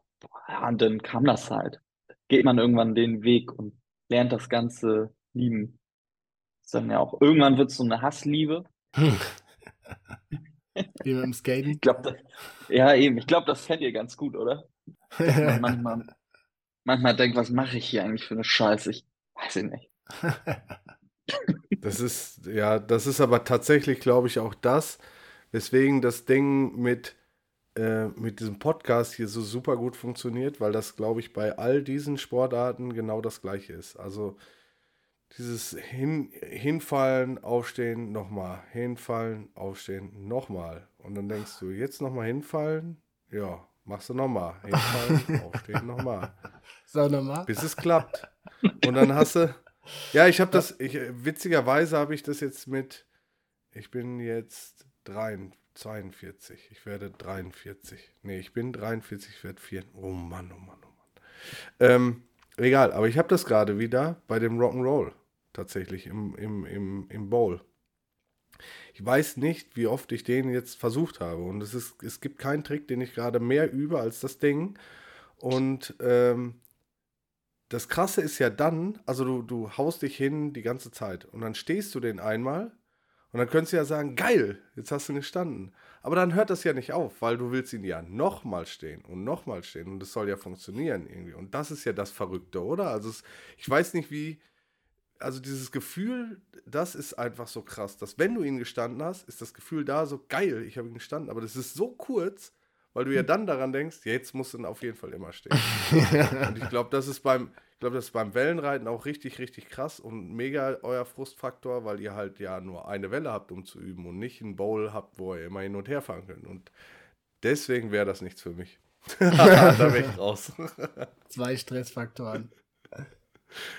Ja, und dann kam das halt. Geht man irgendwann den Weg und lernt das Ganze lieben. ist dann ja auch, irgendwann wird es so eine Hassliebe. *laughs* Wie dem Skaten. Ich glaub, das, ja, eben. Ich glaube, das kennt ihr ganz gut, oder? man *laughs* manchmal, manchmal denkt, was mache ich hier eigentlich für eine Scheiße? Ich weiß ich nicht. *laughs* Das ist, ja, das ist aber tatsächlich, glaube ich, auch das, weswegen das Ding mit, äh, mit diesem Podcast hier so super gut funktioniert, weil das, glaube ich, bei all diesen Sportarten genau das gleiche ist. Also dieses Hin Hinfallen, Aufstehen, nochmal. Hinfallen, Aufstehen, nochmal. Und dann denkst du, jetzt nochmal hinfallen? Ja, machst du nochmal. Hinfallen, *laughs* Aufstehen, nochmal. So, nochmal. Bis es klappt. Und dann hast du. Ja, ich habe das. Ich, witzigerweise habe ich das jetzt mit. Ich bin jetzt 42. Ich werde 43. Nee, ich bin 43, ich werde 4. Oh Mann, oh Mann, oh Mann. Ähm, egal, aber ich habe das gerade wieder bei dem Rock'n'Roll. Tatsächlich im, im, im, im Bowl. Ich weiß nicht, wie oft ich den jetzt versucht habe. Und es, ist, es gibt keinen Trick, den ich gerade mehr übe als das Ding. Und ähm, das Krasse ist ja dann, also du, du haust dich hin die ganze Zeit und dann stehst du den einmal und dann könntest du ja sagen, geil, jetzt hast du gestanden. Aber dann hört das ja nicht auf, weil du willst ihn ja nochmal stehen und nochmal stehen und das soll ja funktionieren irgendwie. Und das ist ja das Verrückte, oder? Also es, ich weiß nicht, wie, also dieses Gefühl, das ist einfach so krass, dass wenn du ihn gestanden hast, ist das Gefühl da so geil, ich habe ihn gestanden, aber das ist so kurz, weil du ja dann daran denkst, jetzt musst du auf jeden Fall immer stehen. *laughs* und ich glaube, das ist beim, ich glaube, das ist beim Wellenreiten auch richtig, richtig krass und mega euer Frustfaktor, weil ihr halt ja nur eine Welle habt, um zu üben und nicht einen Bowl habt, wo ihr immer hin und her fahren könnt. Und deswegen wäre das nichts für mich. *laughs* *laughs* da wäre ich raus. Zwei Stressfaktoren.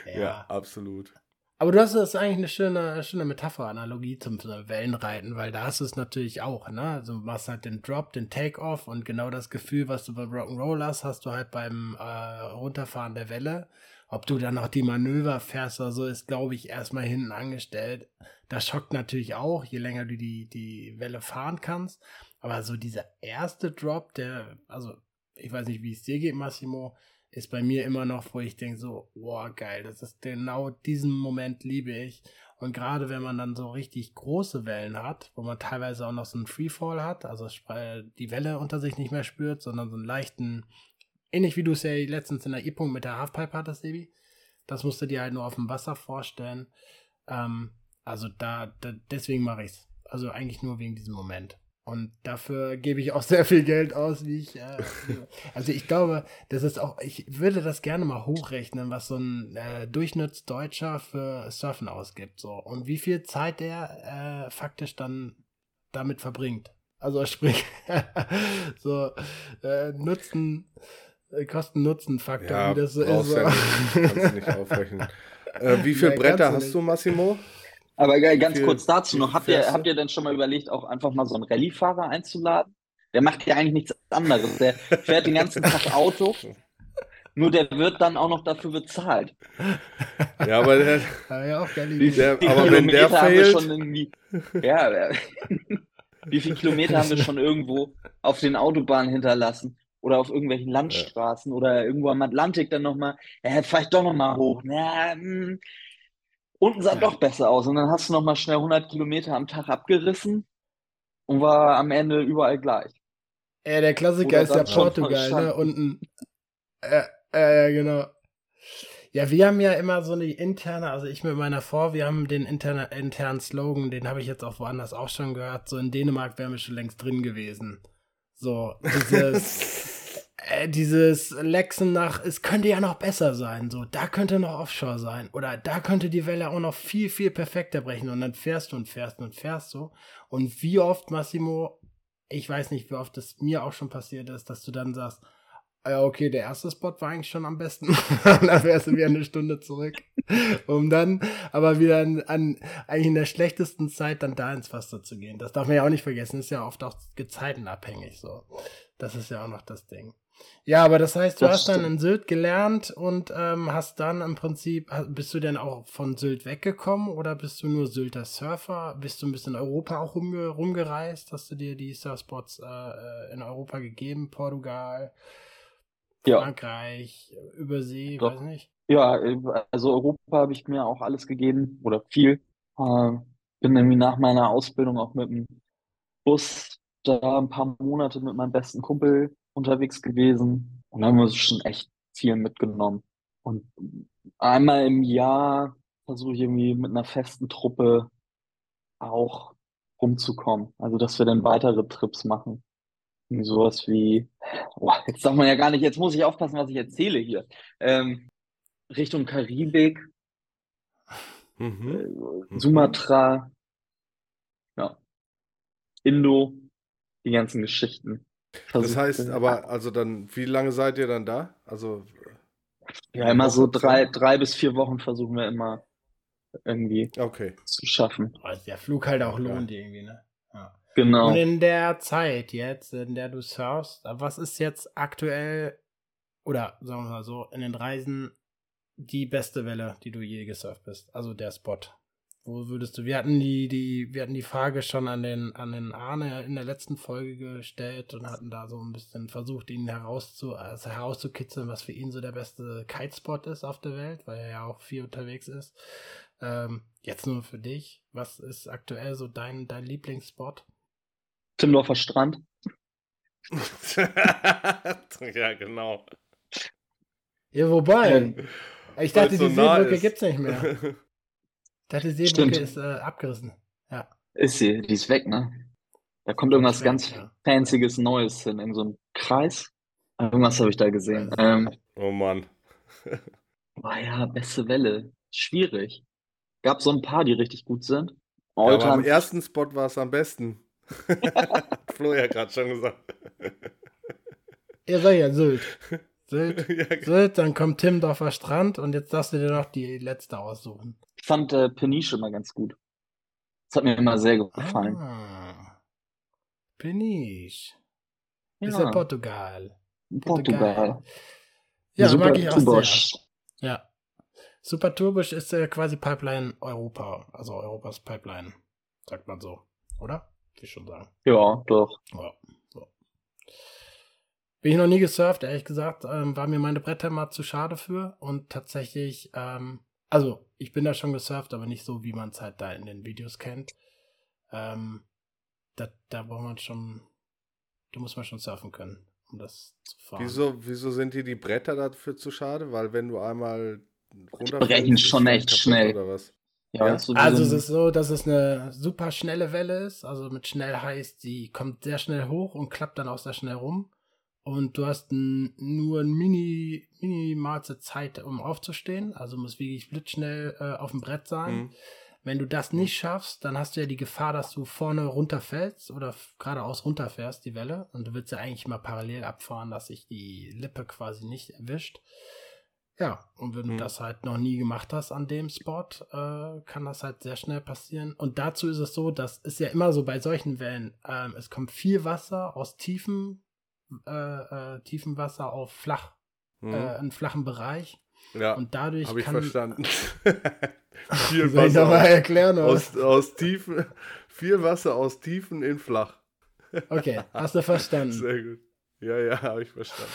Ja, ja, absolut. Aber du hast das eigentlich eine schöne, schöne Metapher, Analogie zum Wellenreiten, weil da hast du es natürlich auch, ne? Also du machst halt den Drop, den Take-Off und genau das Gefühl, was du beim Rock'n'Roll hast, hast du halt beim äh, Runterfahren der Welle. Ob du dann noch die Manöver fährst oder so, ist, glaube ich, erstmal hinten angestellt. Das schockt natürlich auch, je länger du die, die Welle fahren kannst. Aber so dieser erste Drop, der, also ich weiß nicht, wie es dir geht, Massimo, ist bei mir immer noch, wo ich denke so, boah, geil, das ist genau diesen Moment liebe ich. Und gerade wenn man dann so richtig große Wellen hat, wo man teilweise auch noch so einen Freefall hat, also die Welle unter sich nicht mehr spürt, sondern so einen leichten, ähnlich wie du es ja letztens in der E-Punkt mit der Halfpipe hattest, Ebi. Das musst du dir halt nur auf dem Wasser vorstellen. Ähm, also da, da deswegen mache ich es. Also eigentlich nur wegen diesem Moment. Und dafür gebe ich auch sehr viel Geld aus, wie ich. Äh, *laughs* also ich glaube, das ist auch, ich würde das gerne mal hochrechnen, was so ein äh, Durchschnittsdeutscher für Surfen ausgibt. So. Und wie viel Zeit der äh, faktisch dann damit verbringt. Also sprich, *laughs* so äh, Nutzen, äh, Kosten-Nutzen-Faktor, ja, wie das so ist. Ja nicht, kannst du nicht aufrechnen. Äh, wie *laughs* viele Bretter hast du, Massimo? Aber ganz kurz dazu noch, habt ihr, habt ihr denn schon mal überlegt, auch einfach mal so einen Rallye-Fahrer einzuladen? Der macht ja eigentlich nichts anderes. Der fährt den ganzen Tag *laughs* Auto, nur der wird dann auch noch dafür bezahlt. Ja, aber der, ja, auch geil wie, der aber wenn der fehlt, ja, *laughs* wie viele Kilometer haben wir schon irgendwo auf den Autobahnen hinterlassen? Oder auf irgendwelchen Landstraßen ja. oder irgendwo am Atlantik dann nochmal, ja, fahr ich doch nochmal hoch. Na, hm, Unten sah doch besser aus. Und dann hast du noch mal schnell 100 Kilometer am Tag abgerissen und war am Ende überall gleich. Ja, der Klassiker ist ja Portugal, ne? Unten. Ja, äh, genau. Ja, wir haben ja immer so eine interne, also ich mit meiner Frau, wir haben den interne, internen Slogan, den habe ich jetzt auch woanders auch schon gehört. So in Dänemark wären wir schon längst drin gewesen. So, dieses. *laughs* äh, dieses Lexen nach, es könnte ja noch besser sein, so, da könnte noch Offshore sein oder da könnte die Welle auch noch viel, viel perfekter brechen und dann fährst du und fährst und fährst so. Und wie oft, Massimo, ich weiß nicht, wie oft das mir auch schon passiert ist, dass du dann sagst, ja, okay, der erste Spot war eigentlich schon am besten. *laughs* dann wärst du wieder eine Stunde zurück. Um dann aber wieder an, an, eigentlich in der schlechtesten Zeit dann da ins Wasser zu gehen. Das darf man ja auch nicht vergessen. Ist ja oft auch gezeitenabhängig so. Das ist ja auch noch das Ding. Ja, aber das heißt, du das hast dann in Sylt gelernt und ähm, hast dann im Prinzip, bist du denn auch von Sylt weggekommen oder bist du nur Sylter Surfer? Bist du ein bisschen in Europa auch rumge rumgereist? Hast du dir die Surfspots äh, äh in Europa gegeben? Portugal, Frankreich, ja. Übersee, Doch. weiß nicht. Ja, also Europa habe ich mir auch alles gegeben oder viel. Äh, bin irgendwie nach meiner Ausbildung auch mit dem Bus da ein paar Monate mit meinem besten Kumpel unterwegs gewesen und haben wir schon echt viel mitgenommen. Und einmal im Jahr versuche ich irgendwie mit einer festen Truppe auch rumzukommen. Also, dass wir dann weitere Trips machen. Und sowas wie, oh, jetzt darf man ja gar nicht, jetzt muss ich aufpassen, was ich erzähle hier. Ähm, Richtung Karibik, mhm. Äh, mhm. Sumatra, ja, Indo, die ganzen Geschichten. Das heißt aber, also dann, wie lange seid ihr dann da? Also. Ja, immer so drei, drei bis vier Wochen versuchen wir immer irgendwie okay. zu schaffen. Also der Flug halt auch lohnt ja. irgendwie, ne? Ja. Genau. Und in der Zeit jetzt, in der du surfst, was ist jetzt aktuell, oder sagen wir mal so, in den Reisen die beste Welle, die du je gesurft bist? Also der Spot. Wo würdest du, wir hatten die, die, wir hatten die Frage schon an den, an den Arne in der letzten Folge gestellt und hatten da so ein bisschen versucht, ihn herauszu, also herauszukitzeln, was für ihn so der beste Kitespot ist auf der Welt, weil er ja auch viel unterwegs ist. Ähm, jetzt nur für dich. Was ist aktuell so dein, dein Lieblingsspot? Timdorfer Strand. *laughs* ja, genau. Ja, wobei. Ähm, ich dachte, so die nah Seebrücke ist. gibt's nicht mehr. *laughs* Ich dachte, die Seebrücke ist äh, abgerissen. Ja. Ist sie, die ist weg, ne? Da kommt irgendwas weg, ganz ja. Fancyes Neues hin, in so einem Kreis. Irgendwas habe ich da gesehen. Ähm, oh Mann. boah, *laughs* ja, beste Welle. Schwierig. Gab so ein paar, die richtig gut sind. Ja, aber am ersten Spot war es am besten. *laughs* Hat Flo ja gerade schon gesagt. Ihr seid ja Sylt. *laughs* Sylt, ja, Sylt, dann kommt Timdorfer Strand und jetzt darfst du dir noch die letzte aussuchen. Fand äh, Peniche immer ganz gut. Das hat mir immer sehr gefallen. Ah. Peniche. ja, Ist ja Portugal. Portugal. Ja, Super mag ich auch Tubosch. sehr. Ja. Super Turbisch ist äh, quasi Pipeline Europa. Also Europas Pipeline. Sagt man so. Oder? Will ich schon sagen. Ja, doch. Ja. So. Bin ich noch nie gesurft, ehrlich gesagt. Ähm, war mir meine Bretter mal zu schade für. Und tatsächlich, ähm, also ich bin da schon gesurft, aber nicht so, wie man es halt da in den Videos kennt. Ähm, da, da braucht man schon, da muss man schon surfen können, um das zu fahren. Wieso, wieso sind dir die Bretter dafür zu schade? Weil wenn du einmal runterfällst, brechen schon echt schnell. Oder was? Ja, Ja. so Also so es ist so, dass es eine super schnelle Welle ist. Also mit schnell heißt, die kommt sehr schnell hoch und klappt dann auch sehr schnell rum. Und du hast n, nur eine mini, minimalste Zeit, um aufzustehen. Also muss wirklich blitzschnell äh, auf dem Brett sein. Mhm. Wenn du das nicht schaffst, dann hast du ja die Gefahr, dass du vorne runterfällst oder geradeaus runterfährst, die Welle. Und du willst ja eigentlich mal parallel abfahren, dass sich die Lippe quasi nicht erwischt. Ja, und wenn Mhm. du das halt noch nie gemacht hast an dem Spot, äh, kann das halt sehr schnell passieren. Und dazu ist es so, das ist ja immer so bei solchen Wellen, ähm, es kommt viel Wasser aus tiefem, äh, äh, tiefem Wasser auf flach, Mhm. äh, einen flachen Bereich. ja, Und dadurch habe ich kann. verstanden. *laughs* viel Soll ich Wasser nochmal erklären? Aus, aus Tiefen, viel Wasser aus Tiefen in flach. Okay, hast du verstanden. *laughs* Sehr gut. Ja, ja, habe ich verstanden.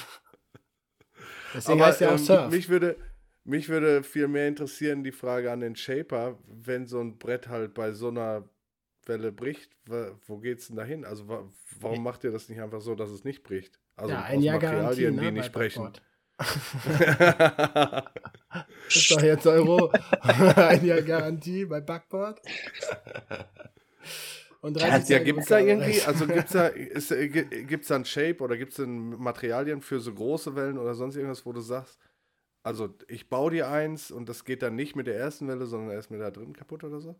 Deswegen Aber heißt ja auch ähm, Surf. mich würde, mich würde viel mehr interessieren die Frage an den Shaper, wenn so ein Brett halt bei so einer Welle bricht, wo geht's denn dahin? Also wa warum macht ihr das nicht einfach so, dass es nicht bricht? Also ja, ein aus Jahr Garantie, Materialien, ne, die nicht brechen. *laughs* Ist doch jetzt Euro. *laughs* ein Jahr Garantie bei Backboard. Und 30 ja, Tage gibt's da irgendwie, *laughs* also gibt's da, ist, äh, gi- gibt's da ein Shape oder gibt's denn Materialien für so große Wellen oder sonst irgendwas, wo du sagst, also ich baue dir eins und das geht dann nicht mit der ersten Welle, sondern erst mit der dritten kaputt oder so?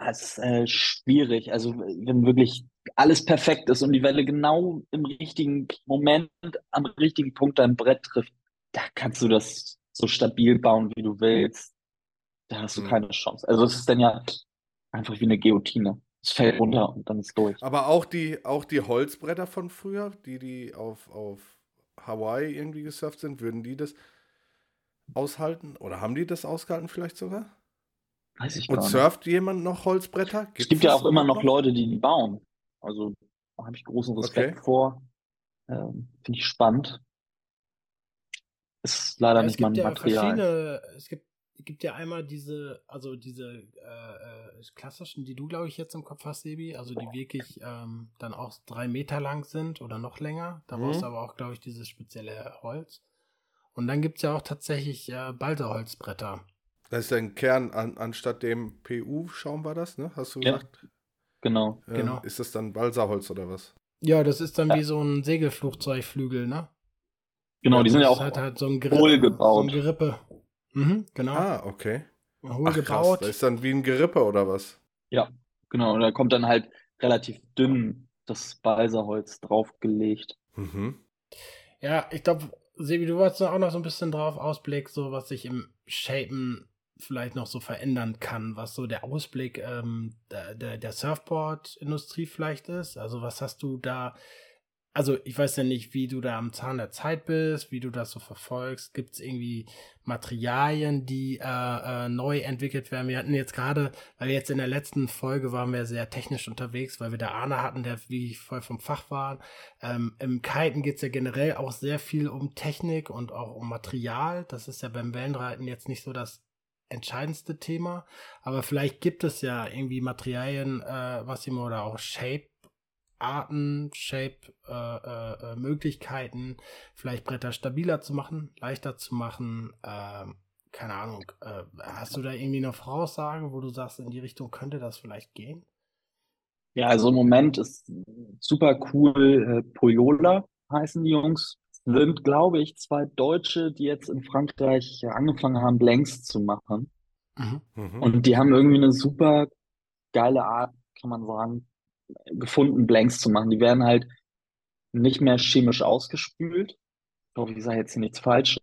Ja, es ist äh, schwierig. Also wenn wirklich alles perfekt ist und die Welle genau im richtigen Moment, am richtigen Punkt dein Brett trifft, da kannst du das so stabil bauen, wie du willst. Da hast du Mhm. keine Chance. Also es ist dann ja einfach wie eine Guillotine. Es fällt runter und dann ist durch. Aber auch die, auch die Holzbretter von früher, die, die auf, auf Hawaii irgendwie gesurft sind, würden die das aushalten? Oder haben die das ausgehalten vielleicht sogar? Weiß ich Und gar nicht. surft jemand noch Holzbretter? Es gibt ja auch immer noch Leute, die die bauen. Also da habe ich großen Respekt Okay. vor. Ähm, Finde ich spannend. Ist leider Ja, es nicht mein gibt ja Material. es gibt, gibt ja einmal diese, also diese äh, äh, klassischen, die du, glaube ich, jetzt im Kopf hast, Sebi, also die wirklich ähm, dann auch drei Meter lang sind oder noch länger. Da Mhm. brauchst du aber auch, glaube ich, dieses spezielle Holz. Und dann gibt es ja auch tatsächlich äh, Balterholzbretter. Das ist ein Kern, an, anstatt dem PU-Schaum war das, ne? Hast du Ja. gesagt? Genau. Ähm, Genau. Ist das dann Balsaholz oder was? Ja, das ist dann Ja. wie so ein Segelflugzeugflügel, ne? Genau, die sind ja Das auch ist halt, halt so ein Gerippe. hohl gebaut. So ein Gerippe. Mhm, genau. Ah, okay. hohl Ach, krass. gebaut. Das ist dann wie ein Gerippe oder was? Genau, und da kommt dann halt relativ dünn das Balsaholz draufgelegt. Mhm. Ja, ich glaube, Sebi, du wolltest auch noch so ein bisschen drauf Ausblick, so was sich im Shapen vielleicht noch so verändern kann, was so der Ausblick ähm, der, der, Surfboard-Industrie vielleicht ist. Also was hast du da also ich weiß ja nicht, wie du da am Zahn der Zeit bist, wie du das so verfolgst. Gibt es irgendwie Materialien, die äh, äh, neu entwickelt werden? Wir hatten jetzt gerade, weil jetzt in der letzten Folge waren wir sehr technisch unterwegs, weil wir da Arne hatten, der wie voll vom Fach war. Ähm, Im Kiten geht es ja generell auch sehr viel um Technik und auch um Material. Das ist ja beim Wellenreiten jetzt nicht so das entscheidendste Thema, aber vielleicht gibt es ja irgendwie Materialien, äh, Massimo, oder auch Shape Arten, Shape, äh, äh, äh, Möglichkeiten, vielleicht Bretter stabiler zu machen, leichter zu machen. Äh, keine Ahnung. Äh, hast du da irgendwie eine Voraussage, wo du sagst, in die Richtung könnte das vielleicht gehen? Ja, also im Moment ist super cool. Äh, Poyola heißen die Jungs. Sind, glaube ich, zwei Deutsche, die jetzt in Frankreich angefangen haben, Blanks zu machen. Mhm. mhm. Und die haben irgendwie eine super geile Art, kann man sagen, gefunden, Blanks zu machen. Die werden halt nicht mehr chemisch ausgespült. Ich hoffe, ich sage jetzt nichts Falsches.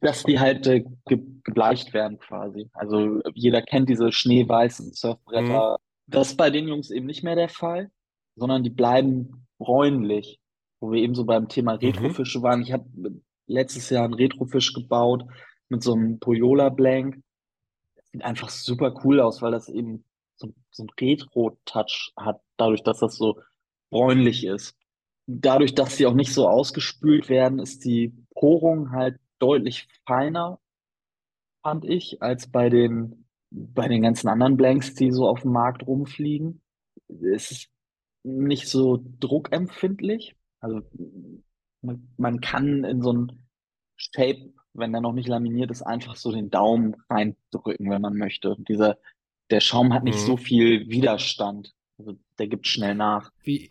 Dass die halt äh, ge gebleicht werden quasi. Also jeder kennt diese schneeweißen Surfbretter. Mhm. Das ist bei den Jungs eben nicht mehr der Fall, sondern die bleiben bräunlich. Wo wir eben so beim Thema mhm. Retrofische mhm. waren. Ich habe letztes Jahr einen Retrofisch gebaut mit so einem Poyola Blank. Das sieht einfach super cool aus, weil das eben so, so ein Retro-Touch hat, dadurch, dass das so bräunlich ist. Dadurch, dass sie auch nicht so ausgespült werden, ist die Porung halt deutlich feiner, fand ich, als bei den, bei den ganzen anderen Blanks, die so auf dem Markt rumfliegen. Es ist nicht so druckempfindlich. Also man, man kann in so ein Shape, wenn der noch nicht laminiert ist, einfach so den Daumen reindrücken, wenn man möchte. Dieser der Schaum hat nicht mhm. so viel Widerstand. Also der gibt schnell nach. Wie,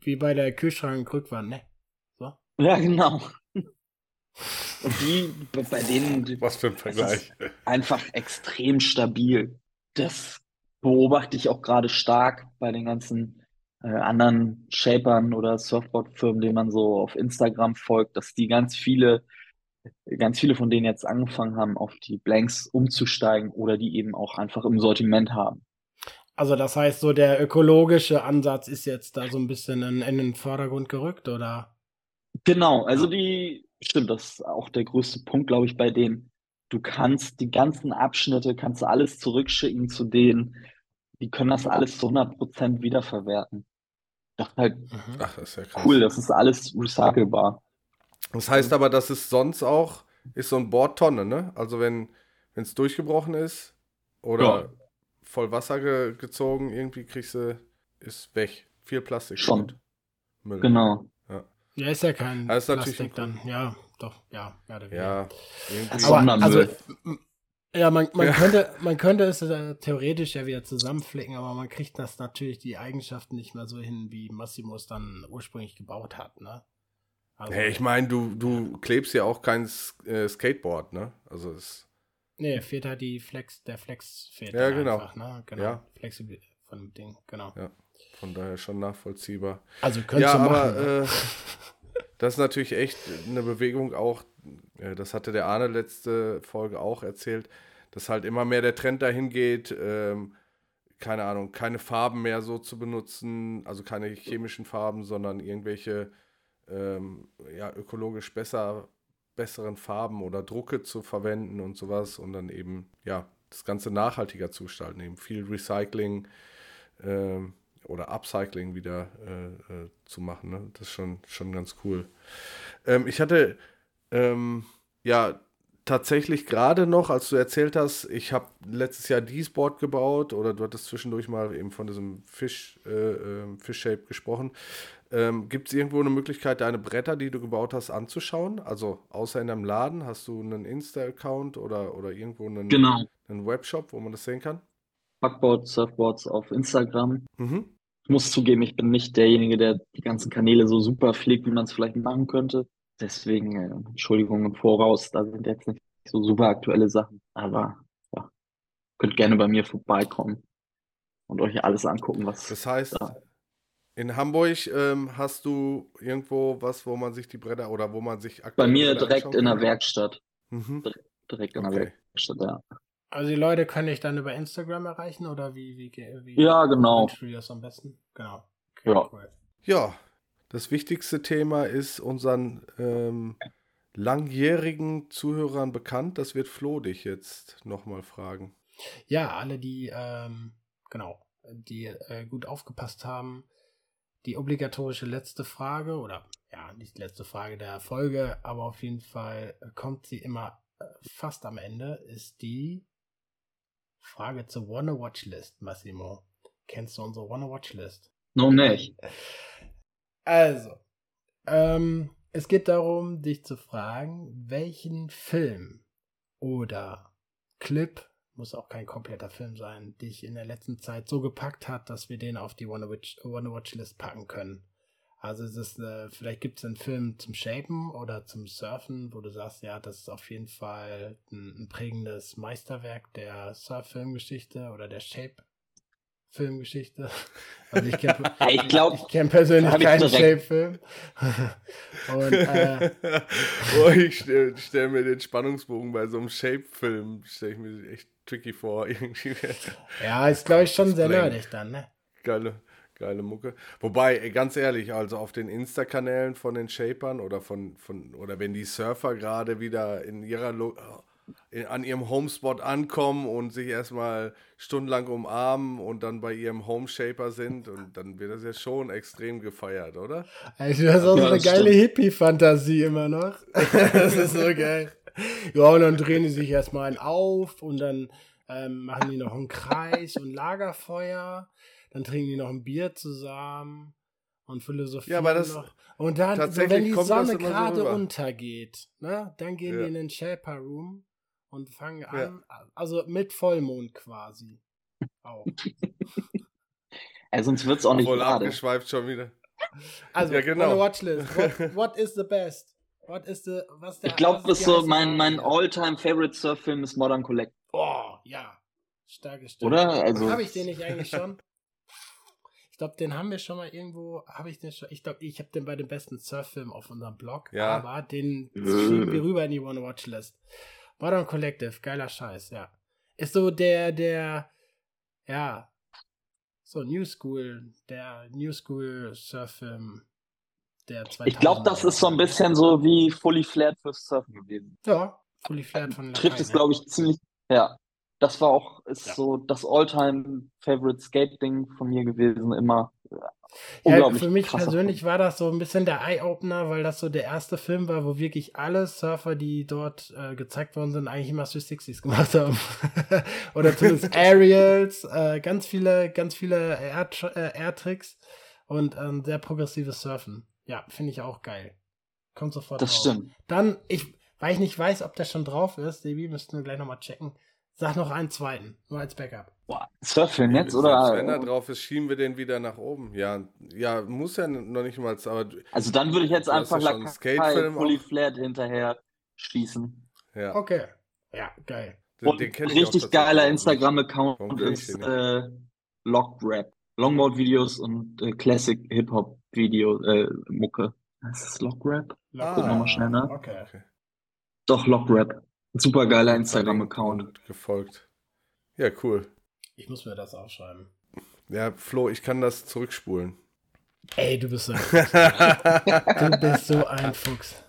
wie bei der Kühlschrankrückwand, ne? So? Ja, genau. Und die, bei denen. *laughs* Was für ein Vergleich. Einfach extrem stabil. Das beobachte ich auch gerade stark bei den ganzen äh, anderen Shapern oder Surfboard-Firmen, denen man so auf Instagram folgt, dass die ganz viele ganz viele von denen jetzt angefangen haben, auf die Blanks umzusteigen oder die eben auch einfach im Sortiment haben. Also das heißt, so der ökologische Ansatz ist jetzt da so ein bisschen in, in den Vordergrund gerückt, oder? Genau, also die, stimmt, das ist auch der größte Punkt, glaube ich, bei denen. Du kannst die ganzen Abschnitte, kannst du alles zurückschicken zu denen, die können das alles zu 100% wiederverwerten. Das ist halt mhm. Ach, das ist ja cool, das ist alles recycelbar. Das heißt aber, dass es sonst auch ist so ein Bordtonne, ne? Also wenn es durchgebrochen ist oder ja. voll Wasser ge gezogen, irgendwie kriegst du, ist weg. Viel Plastik. Schon. Müll. Genau. Ja. ja, ist ja kein also Plastik dann. Ja, doch, ja. Ja, ja irgendwie. Aber, also, ja, man, man, ja. Könnte, man könnte es theoretisch ja wieder zusammenflicken, aber man kriegt das natürlich die Eigenschaften nicht mehr so hin, wie Massimo es dann ursprünglich gebaut hat, ne? Also, hey, ich meine, du, du klebst ja auch kein äh, Skateboard, ne? Also es. Nee, fehlt halt die Flex, der Flex fehlt ja, genau. einfach, ne? Genau. Ja. Flexibil von dem Ding, genau. Ja, von daher schon nachvollziehbar. Also könntest ja, du machen. Aber, ne? äh, das ist natürlich echt eine Bewegung auch, äh, das hatte der Arne letzte Folge auch erzählt, dass halt immer mehr der Trend dahin geht, ähm, keine Ahnung, keine Farben mehr so zu benutzen, also keine chemischen Farben, sondern irgendwelche ähm, ja, ökologisch besser, besseren Farben oder Drucke zu verwenden und sowas und dann eben, ja, das Ganze nachhaltiger zu gestalten, eben viel Recycling ähm, oder Upcycling wieder äh, äh, zu machen. Ne? Das ist schon, schon ganz cool. Ähm, ich hatte ähm, ja tatsächlich gerade noch, als du erzählt hast, ich habe letztes Jahr D-Sport gebaut oder du hattest zwischendurch mal eben von diesem Fish, äh, äh Fish Shape gesprochen. Ähm, Gibt es irgendwo eine Möglichkeit, deine Bretter, die du gebaut hast, anzuschauen? Also außer in deinem Laden, hast du einen Insta-Account oder, oder irgendwo einen, genau. einen Webshop, wo man das sehen kann? Backboard, Surfboards auf Instagram. Mhm. Ich muss zugeben, ich bin nicht derjenige, der die ganzen Kanäle so super pflegt, wie man es vielleicht machen könnte. Deswegen äh, Entschuldigung im Voraus, da sind jetzt nicht so super aktuelle Sachen. Aber ja, könnt gerne bei mir vorbeikommen und euch alles angucken, was. Das heißt, da in Hamburg ähm, hast du irgendwo was, wo man sich die Bretter oder wo man sich aktuell. Bei mir direkt in der Werkstatt. Mhm. Direkt in okay. der Werkstatt, ja. Also die Leute kann ich dann über Instagram erreichen oder wie, wie, wie Ja, genau. Du das am besten? Genau. Okay, ja. Cool. Ja, das wichtigste Thema ist unseren ähm, langjährigen Zuhörern bekannt. Das wird Flo dich jetzt nochmal fragen. Ja, alle, die, ähm, genau, die äh, gut aufgepasst haben, die obligatorische letzte Frage oder ja, nicht die letzte Frage der Folge, aber auf jeden Fall kommt sie immer äh, fast am Ende, ist die Frage zur Wanna Watch List, Massimo. Kennst du unsere Wanna Watch List? Noch nicht. *laughs* Also, ähm, es geht darum, dich zu fragen, welchen Film oder Clip, muss auch kein kompletter Film sein, dich in der letzten Zeit so gepackt hat, dass wir den auf die Wanna Watch, Wanna Watch List packen können. Also es ist, äh, vielleicht gibt es einen Film zum Shapen oder zum Surfen, wo du sagst, ja, das ist auf jeden Fall ein, ein prägendes Meisterwerk der Surf-Filmgeschichte oder der Shape-Filmgeschichte. *laughs* Also ich kenne *laughs* ich glaub, ich kenn persönlich keinen Shape-Film. *laughs* Und äh, oh, ich stelle stell mir den Spannungsbogen bei so einem Shape-Film, stelle ich mir echt tricky vor. Irgendwie. Ja, ist glaube ich schon sehr nerdig dann, ne? Geile. Geile Mucke. Wobei, ganz ehrlich, also auf den Insta-Kanälen von den Shapern oder von, von, oder wenn die Surfer gerade wieder in ihrer Lo in, an ihrem Homespot ankommen und sich erstmal stundenlang umarmen und dann bei ihrem Homeshaper sind und dann wird das ja schon extrem gefeiert, oder? Also du hast auch so eine geile Hippie-Fantasie immer noch. *laughs* das ist so geil. Ja, und dann drehen die sich erstmal ein auf und dann ähm, machen die noch einen Kreis und Lagerfeuer dann trinken die noch ein Bier zusammen und philosophieren ja, aber das noch. Und dann, so, wenn die Sonne gerade so untergeht, ne, dann gehen ja. die in den Shelper Room und fangen an, ja. also mit Vollmond quasi. Auch. *laughs* ja, sonst wird es auch nicht Voll abgeschweift schon wieder. Also, ja, genau. Watchlist. What, *laughs* what is the best? What is the, was der, ich glaube, das so mein, mein all-time favorite Surf-Film ist Modern Collect. Oh, ja. Starke Stimme. Oder? Also, Habe ich den nicht eigentlich schon? Ich glaube, den haben wir schon mal irgendwo, habe ich den schon, ich glaube, ich habe den bei den besten Surffilmen auf unserem Blog, ja. aber den schieben wir rüber in die Wanna Watch List. Modern Collective, geiler Scheiß, ja. Ist so der, der, ja, so New School, der New School Surffilm der 2000 Ich glaube, das ist so ein bisschen so wie Fully Flared fürs Surfen gewesen. Ja, Fully Flared von Trifft es, glaube ich, ziemlich, ja. Das war auch ist ja. so das Alltime favorite Skate-Ding von mir gewesen, immer. Ja, für mich persönlich war das so ein bisschen der Eye-Opener, weil das so der erste Film war, wo wirklich alle Surfer, die dort äh, gezeigt worden sind, eigentlich immer 360s gemacht haben. *laughs* Oder zumindest *laughs* Aerials, äh, ganz viele, ganz viele Air-Tricks äh, und ähm, sehr progressives Surfen. Ja, finde ich auch geil. Kommt sofort Das drauf. stimmt. Dann, ich, weil ich nicht weiß, ob der schon drauf ist, Debbie, müssten wir gleich nochmal checken. Sag noch einen zweiten, nur als Backup. Boah, Surfing jetzt, oder? Wenn er drauf ist, schieben wir den wieder nach oben. Ja, ja muss ja noch nicht mal, aber. Also dann würde ich jetzt einfach ja Lakai Fully Flared hinterher schießen. Ja. Okay. Ja, geil. Den, Und den richtig geiler Instagram-Account ist äh, Locked Rap. Longmode-Videos und äh, Classic Hip-Hop-Video, äh, Mucke. Das Lock Rap? Ah, Gucken wir mal schnell nach. Okay. Doch, Lock Rap. Super geiler Instagram-Account. Gefolgt. Ja, cool. Ich muss mir das aufschreiben. Ja, Flo, ich kann das zurückspulen. Ey, du bist so ein Fuchs. *laughs* du bist so ein Fuchs.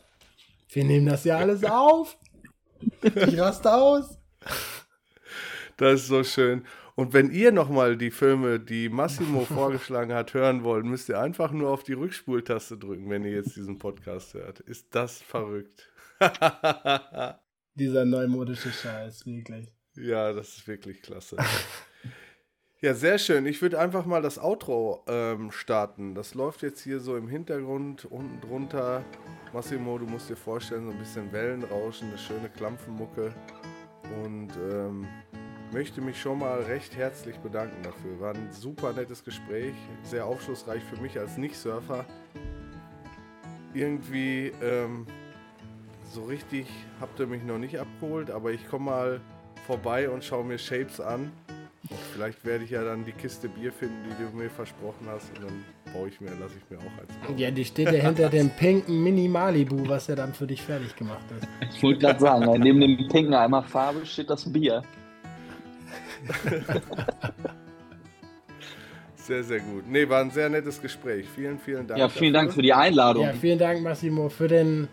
Wir nehmen das ja alles auf. Ich raste aus. Das ist so schön. Und wenn ihr nochmal die Filme, die Massimo vorgeschlagen hat, hören wollt, müsst ihr einfach nur auf die Rückspultaste drücken, wenn ihr jetzt diesen Podcast hört. Ist das verrückt? *laughs* Dieser neumodische Scheiß, wirklich. Ja, das ist wirklich klasse. *laughs* ja, sehr schön. Ich würde einfach mal das Outro ähm, starten. Das läuft jetzt hier so im Hintergrund, unten drunter. Massimo, du musst dir vorstellen, so ein bisschen Wellenrauschen, eine schöne Klampfenmucke. Und ähm, möchte mich schon mal recht herzlich bedanken dafür. War ein super nettes Gespräch, sehr aufschlussreich für mich als Nicht-Surfer. Irgendwie ähm, so richtig habt ihr mich noch nicht abgeholt, aber ich komme mal vorbei und schaue mir Shapes an. Und vielleicht werde ich ja dann die Kiste Bier finden, die du mir versprochen hast, und dann baue ich mir, lasse ich mir auch eins. Bauen. Ja, die steht ja hinter dem pinken Mini Malibu, was ja dann für dich fertig gemacht ist. Ich wollte gerade sagen, neben dem pinken Eimer Farbe steht das Bier. *laughs* Sehr, sehr gut. Nee, war ein sehr nettes Gespräch. Vielen, vielen Dank. Ja, vielen dafür. Dank für die Einladung. Ja, vielen Dank, Massimo, für den,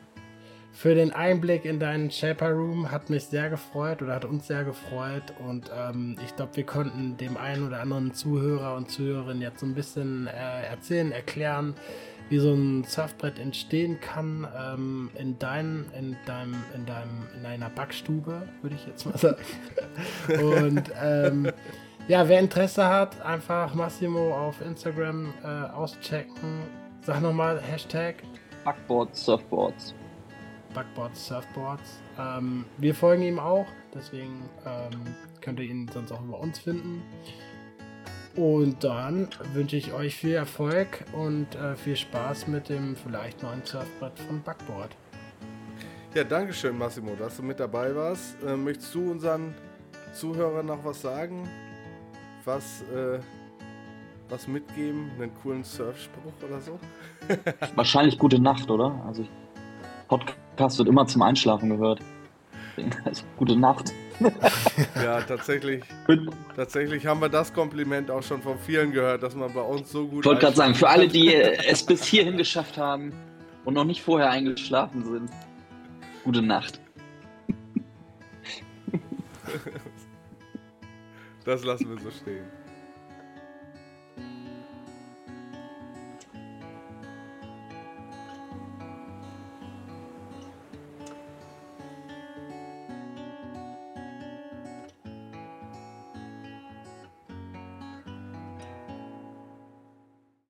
für den Einblick in deinen Shaper Room. Hat mich sehr gefreut oder hat uns sehr gefreut. Und ähm, ich glaube, wir konnten dem einen oder anderen Zuhörer und Zuhörerin jetzt so ein bisschen äh, erzählen, erklären, wie so ein Surfbrett entstehen kann ähm, in, dein, in, deinem, in, deinem, in deiner Backstube, würde ich jetzt mal sagen. *laughs* Und ähm, ja, wer Interesse hat, einfach Massimo auf Instagram äh, auschecken. Sag nochmal Hashtag Backboard Surfboards. Backboard Surfboards. Ähm, wir folgen ihm auch, deswegen ähm, könnt ihr ihn sonst auch über uns finden. Und dann wünsche ich euch viel Erfolg und äh, viel Spaß mit dem vielleicht neuen Surfbrett von Backboard. Ja, danke schön, Massimo, dass du mit dabei warst. Äh, möchtest du unseren Zuhörern noch was sagen? Was, äh, was mitgeben? Einen coolen Surfspruch oder so? *laughs* Wahrscheinlich gute Nacht, oder? Also, Podcast wird immer zum Einschlafen gehört. Also, gute Nacht. *laughs* ja, tatsächlich. tatsächlich haben wir das Kompliment auch schon von vielen gehört, dass man bei uns so gut. Ich wollte gerade sagen, für alle, die es bis hierhin geschafft haben und noch nicht vorher eingeschlafen sind, gute Nacht. *laughs* Das lassen wir so stehen.